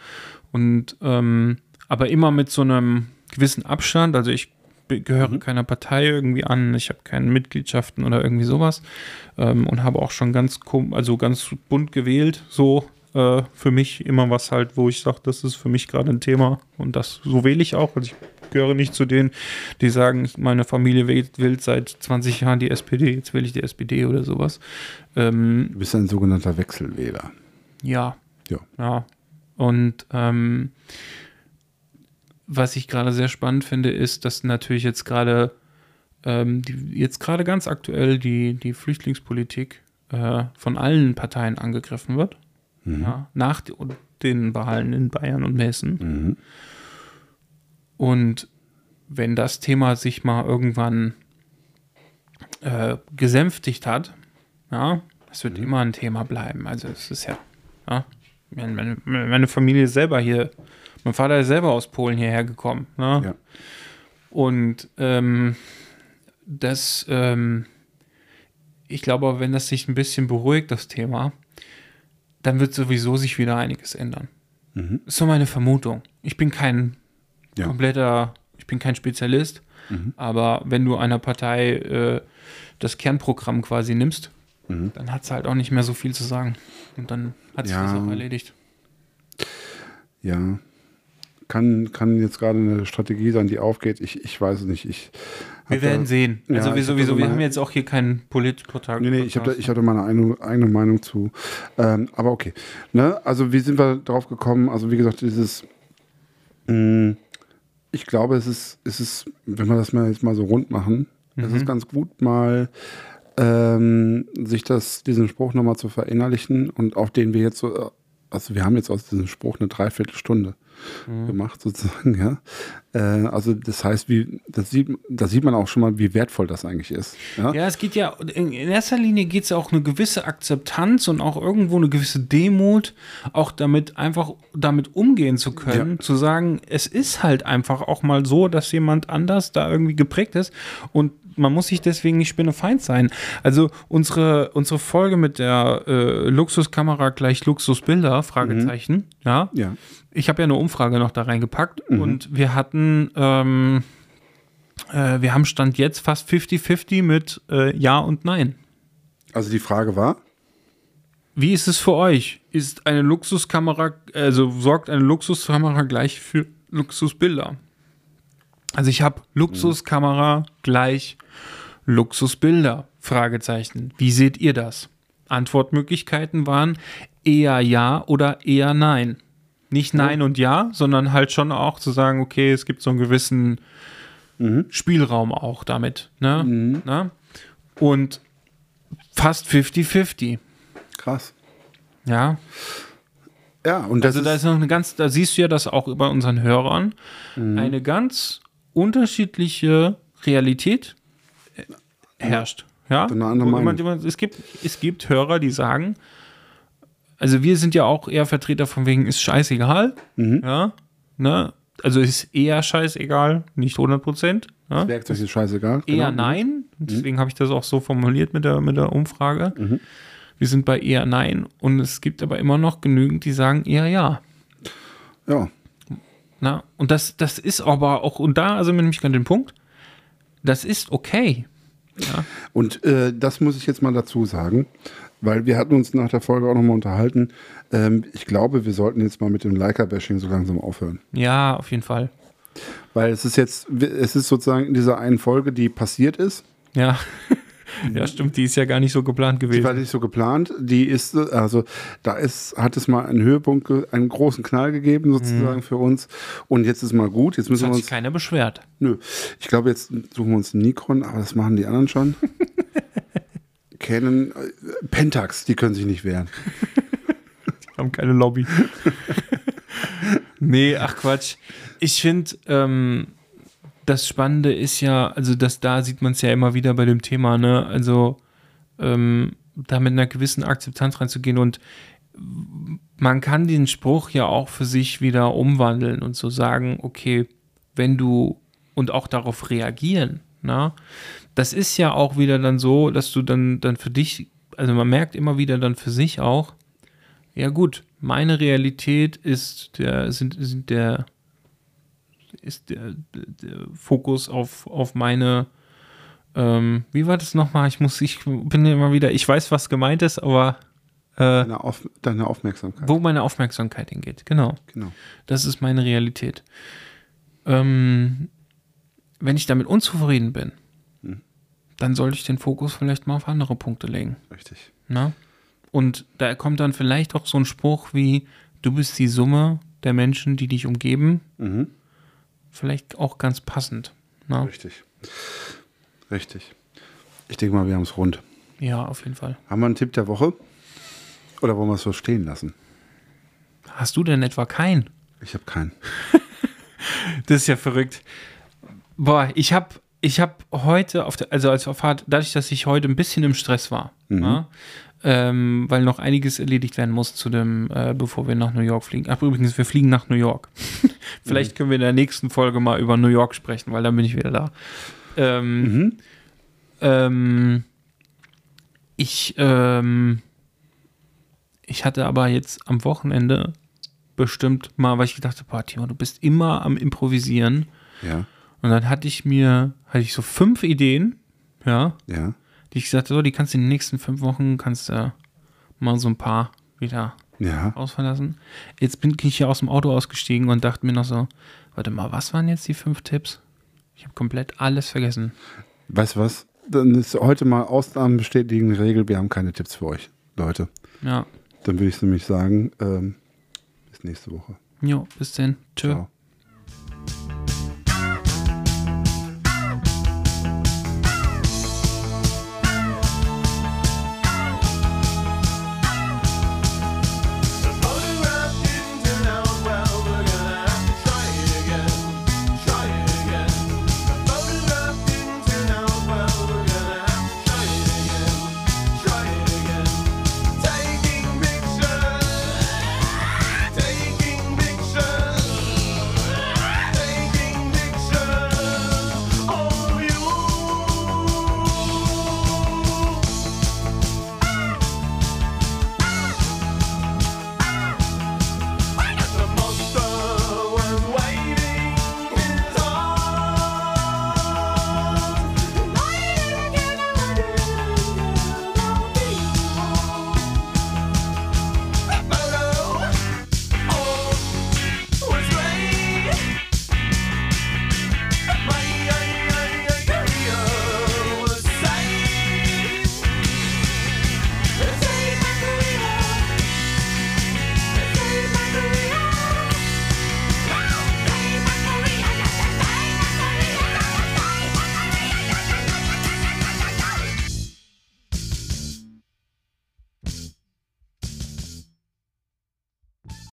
Und ähm, aber immer mit so einem gewissen Abstand. Also ich gehöre keiner Partei irgendwie an, ich habe keine Mitgliedschaften oder irgendwie sowas. Ähm, und habe auch schon ganz also ganz bunt gewählt, so äh, für mich immer was halt, wo ich sage, das ist für mich gerade ein Thema und das so wähle ich auch. Also ich ich gehöre nicht zu denen, die sagen, meine Familie wählt, wählt seit 20 Jahren die SPD, jetzt wähle ich die SPD oder sowas. Ähm, Du bist ein sogenannter Wechselwähler. ja, Ja. ja. Und ähm, was ich gerade sehr spannend finde, ist, dass natürlich jetzt gerade ähm, die, jetzt gerade ganz aktuell die, die Flüchtlingspolitik äh, von allen Parteien angegriffen wird. Ja, nach de- den Wahlen in Bayern und Hessen. Mhm. Und wenn das Thema sich mal irgendwann äh, gesänftigt hat, ja, es wird immer ein Thema bleiben. Also es ist ja, ja meine, meine, Familie selber hier, mein Vater ist selber aus Polen hierher gekommen. Ne? Ja. Und ähm, das, ähm, ich glaube, wenn das sich ein bisschen beruhigt, das Thema, dann wird sowieso sich wieder einiges ändern. Mhm. Ist so meine Vermutung. Ich bin kein Ja. kompletter, ich bin kein Spezialist, Mhm. aber wenn du einer Partei äh, das Kernprogramm quasi nimmst, Mhm. dann hat es halt auch nicht mehr so viel zu sagen. Und dann hat sich Ja. das auch erledigt. Ja. Kann, kann jetzt gerade eine Strategie sein, die aufgeht. Ich, ich weiß es nicht. Ich Wir werden da- sehen. Ja, Also ich wir sowieso, wir haben jetzt auch hier keinen Polit-Podcast. Nee, nee, ich, da, ich hatte meine eigene, eigene Meinung zu. Ähm, aber okay. Ne? Also, wie sind wir drauf gekommen? Also, wie gesagt, dieses. Mh, ich glaube, es ist, es ist, wenn wir das mal jetzt mal so rund machen, es ist ganz gut, mal ähm, sich das, diesen Spruch nochmal zu verinnerlichen und auf den wir jetzt so, also wir haben jetzt aus diesem Spruch eine Dreiviertelstunde gemacht, sozusagen, ja. Äh, also das heißt, wie, das sieht, da sieht man auch schon mal, wie wertvoll das eigentlich ist. Ja? Ja, es geht ja, in in erster Linie geht es ja auch eine gewisse Akzeptanz und auch irgendwo eine gewisse Demut, auch damit einfach damit umgehen zu können, Ja. zu sagen, es ist halt einfach auch mal so, dass jemand anders da irgendwie geprägt ist und man muss sich deswegen nicht spinnefeind sein. Also unsere, unsere Folge mit der äh, Luxuskamera gleich Luxusbilder, Fragezeichen, ja, Ja. ich habe ja eine Umfrage noch da reingepackt und wir hatten, ähm, äh, wir haben Stand jetzt fast 50-50 mit äh, Ja und Nein. Also die Frage war, Wie ist es für euch? Ist eine Luxuskamera, also sorgt eine Luxuskamera gleich für Luxusbilder? Also ich habe Luxuskamera gleich Luxusbilder? Fragezeichen. Wie seht ihr das? Antwortmöglichkeiten waren eher ja oder eher nein. Nicht nein und ja, sondern halt schon auch zu sagen, okay, es gibt so einen gewissen Spielraum auch damit. Ne? Ne? Und fast 50-50. krass. Ja, Ja, und das also da ist noch eine ganz, da siehst du ja, dass auch bei unseren Hörern eine ganz unterschiedliche Realität äh, herrscht. Ja, jemand- es gibt, es gibt Hörer, die sagen, also wir sind ja auch eher Vertreter von wegen ist scheißegal, Mhm. ja, ne, also ist eher scheißegal, nicht 100 Prozent, ja? Werkzeug ist scheißegal. Eher genau. nein. Deswegen habe ich das auch so formuliert mit der, mit der Umfrage. Wir sind bei eher nein. Und es gibt aber immer noch genügend, die sagen eher ja. Ja, Na, und das, das ist aber auch, und da sind wir nämlich an den Punkt, das ist okay. und äh, das muss ich jetzt mal dazu sagen, weil wir hatten uns nach der Folge auch nochmal unterhalten. Ähm, ich glaube, wir sollten jetzt mal mit dem Leica-Bashing so langsam aufhören. Ja, auf jeden Fall. Weil es ist jetzt, es ist sozusagen in dieser einen Folge, die passiert ist. Ja. ja, stimmt, die ist ja gar nicht so geplant Die war gewesen. nicht so geplant. Die ist, also da ist, hat es mal einen Höhepunkt, einen großen Knall gegeben sozusagen für uns. Und jetzt ist mal gut. Jetzt müssen hat wir sich uns, keiner beschwert. nö, ich glaube, jetzt suchen wir uns einen Nikon, aber das machen die anderen schon. Canon, äh, Pentax, die können sich nicht wehren. haben keine Lobby. nee, ach Quatsch. Ich finde, ähm, das Spannende ist ja, also das da sieht man es ja immer wieder bei dem Thema, ne? Also ähm, da mit einer gewissen Akzeptanz reinzugehen und man kann den Spruch ja auch für sich wieder umwandeln und so sagen, okay, wenn du und auch darauf reagieren, na, das ist ja auch wieder dann so, dass du dann, dann für dich, also man merkt immer wieder dann für sich auch, ja gut, meine Realität ist der, sind, sind der, ist der, der Fokus auf, auf meine, ähm, wie war das nochmal? Ich muss, ich bin immer wieder, ich weiß, was gemeint ist, aber äh, Deine, Auf, deine Aufmerksamkeit. wo meine Aufmerksamkeit hingeht, genau. Genau. Das ist meine Realität. Ähm, wenn ich damit unzufrieden bin, dann sollte ich den Fokus vielleicht mal auf andere Punkte legen. Richtig. Ne? Und da kommt dann vielleicht auch so ein Spruch wie, du bist die Summe der Menschen, die dich umgeben. Mhm. Vielleicht auch ganz passend. Ne? Richtig. Richtig. Ich denke mal, wir haben es rund. Ja, auf jeden Fall. Haben wir einen Tipp der Woche? Oder wollen wir es so stehen lassen? Hast du denn etwa keinen? Ich habe keinen. Das ist ja verrückt. Boah, ich habe ich hab heute, auf der, also als Fahrt, dadurch, dass ich heute ein bisschen im Stress war, ja, ähm, weil noch einiges erledigt werden muss zu dem, äh, bevor wir nach New York fliegen. Ach, übrigens, wir fliegen nach New York. Vielleicht können wir in der nächsten Folge mal über New York sprechen, weil dann bin ich wieder da. Ähm, ähm, ich, ähm, ich hatte aber jetzt am Wochenende bestimmt mal, weil ich gedacht habe, boah, Timo, du bist immer am Improvisieren. Ja. Und dann hatte ich mir, hatte ich so fünf Ideen, ja, Ja. Die ich gesagt habe, so, die kannst du in den nächsten fünf Wochen, kannst du mal so ein paar wieder Ja. ausfallen lassen. Jetzt bin ich hier aus dem Auto ausgestiegen und dachte mir noch so, warte mal, was waren jetzt die fünf Tipps? Ich habe komplett alles vergessen. Weißt du was? Dann ist heute mal Ausnahmen bestätigen Regel. Wir haben keine Tipps für euch, Leute. Ja, Dann würde ich nämlich sagen, ähm, bis nächste Woche. jo, bis denn. Tschö. Ciao.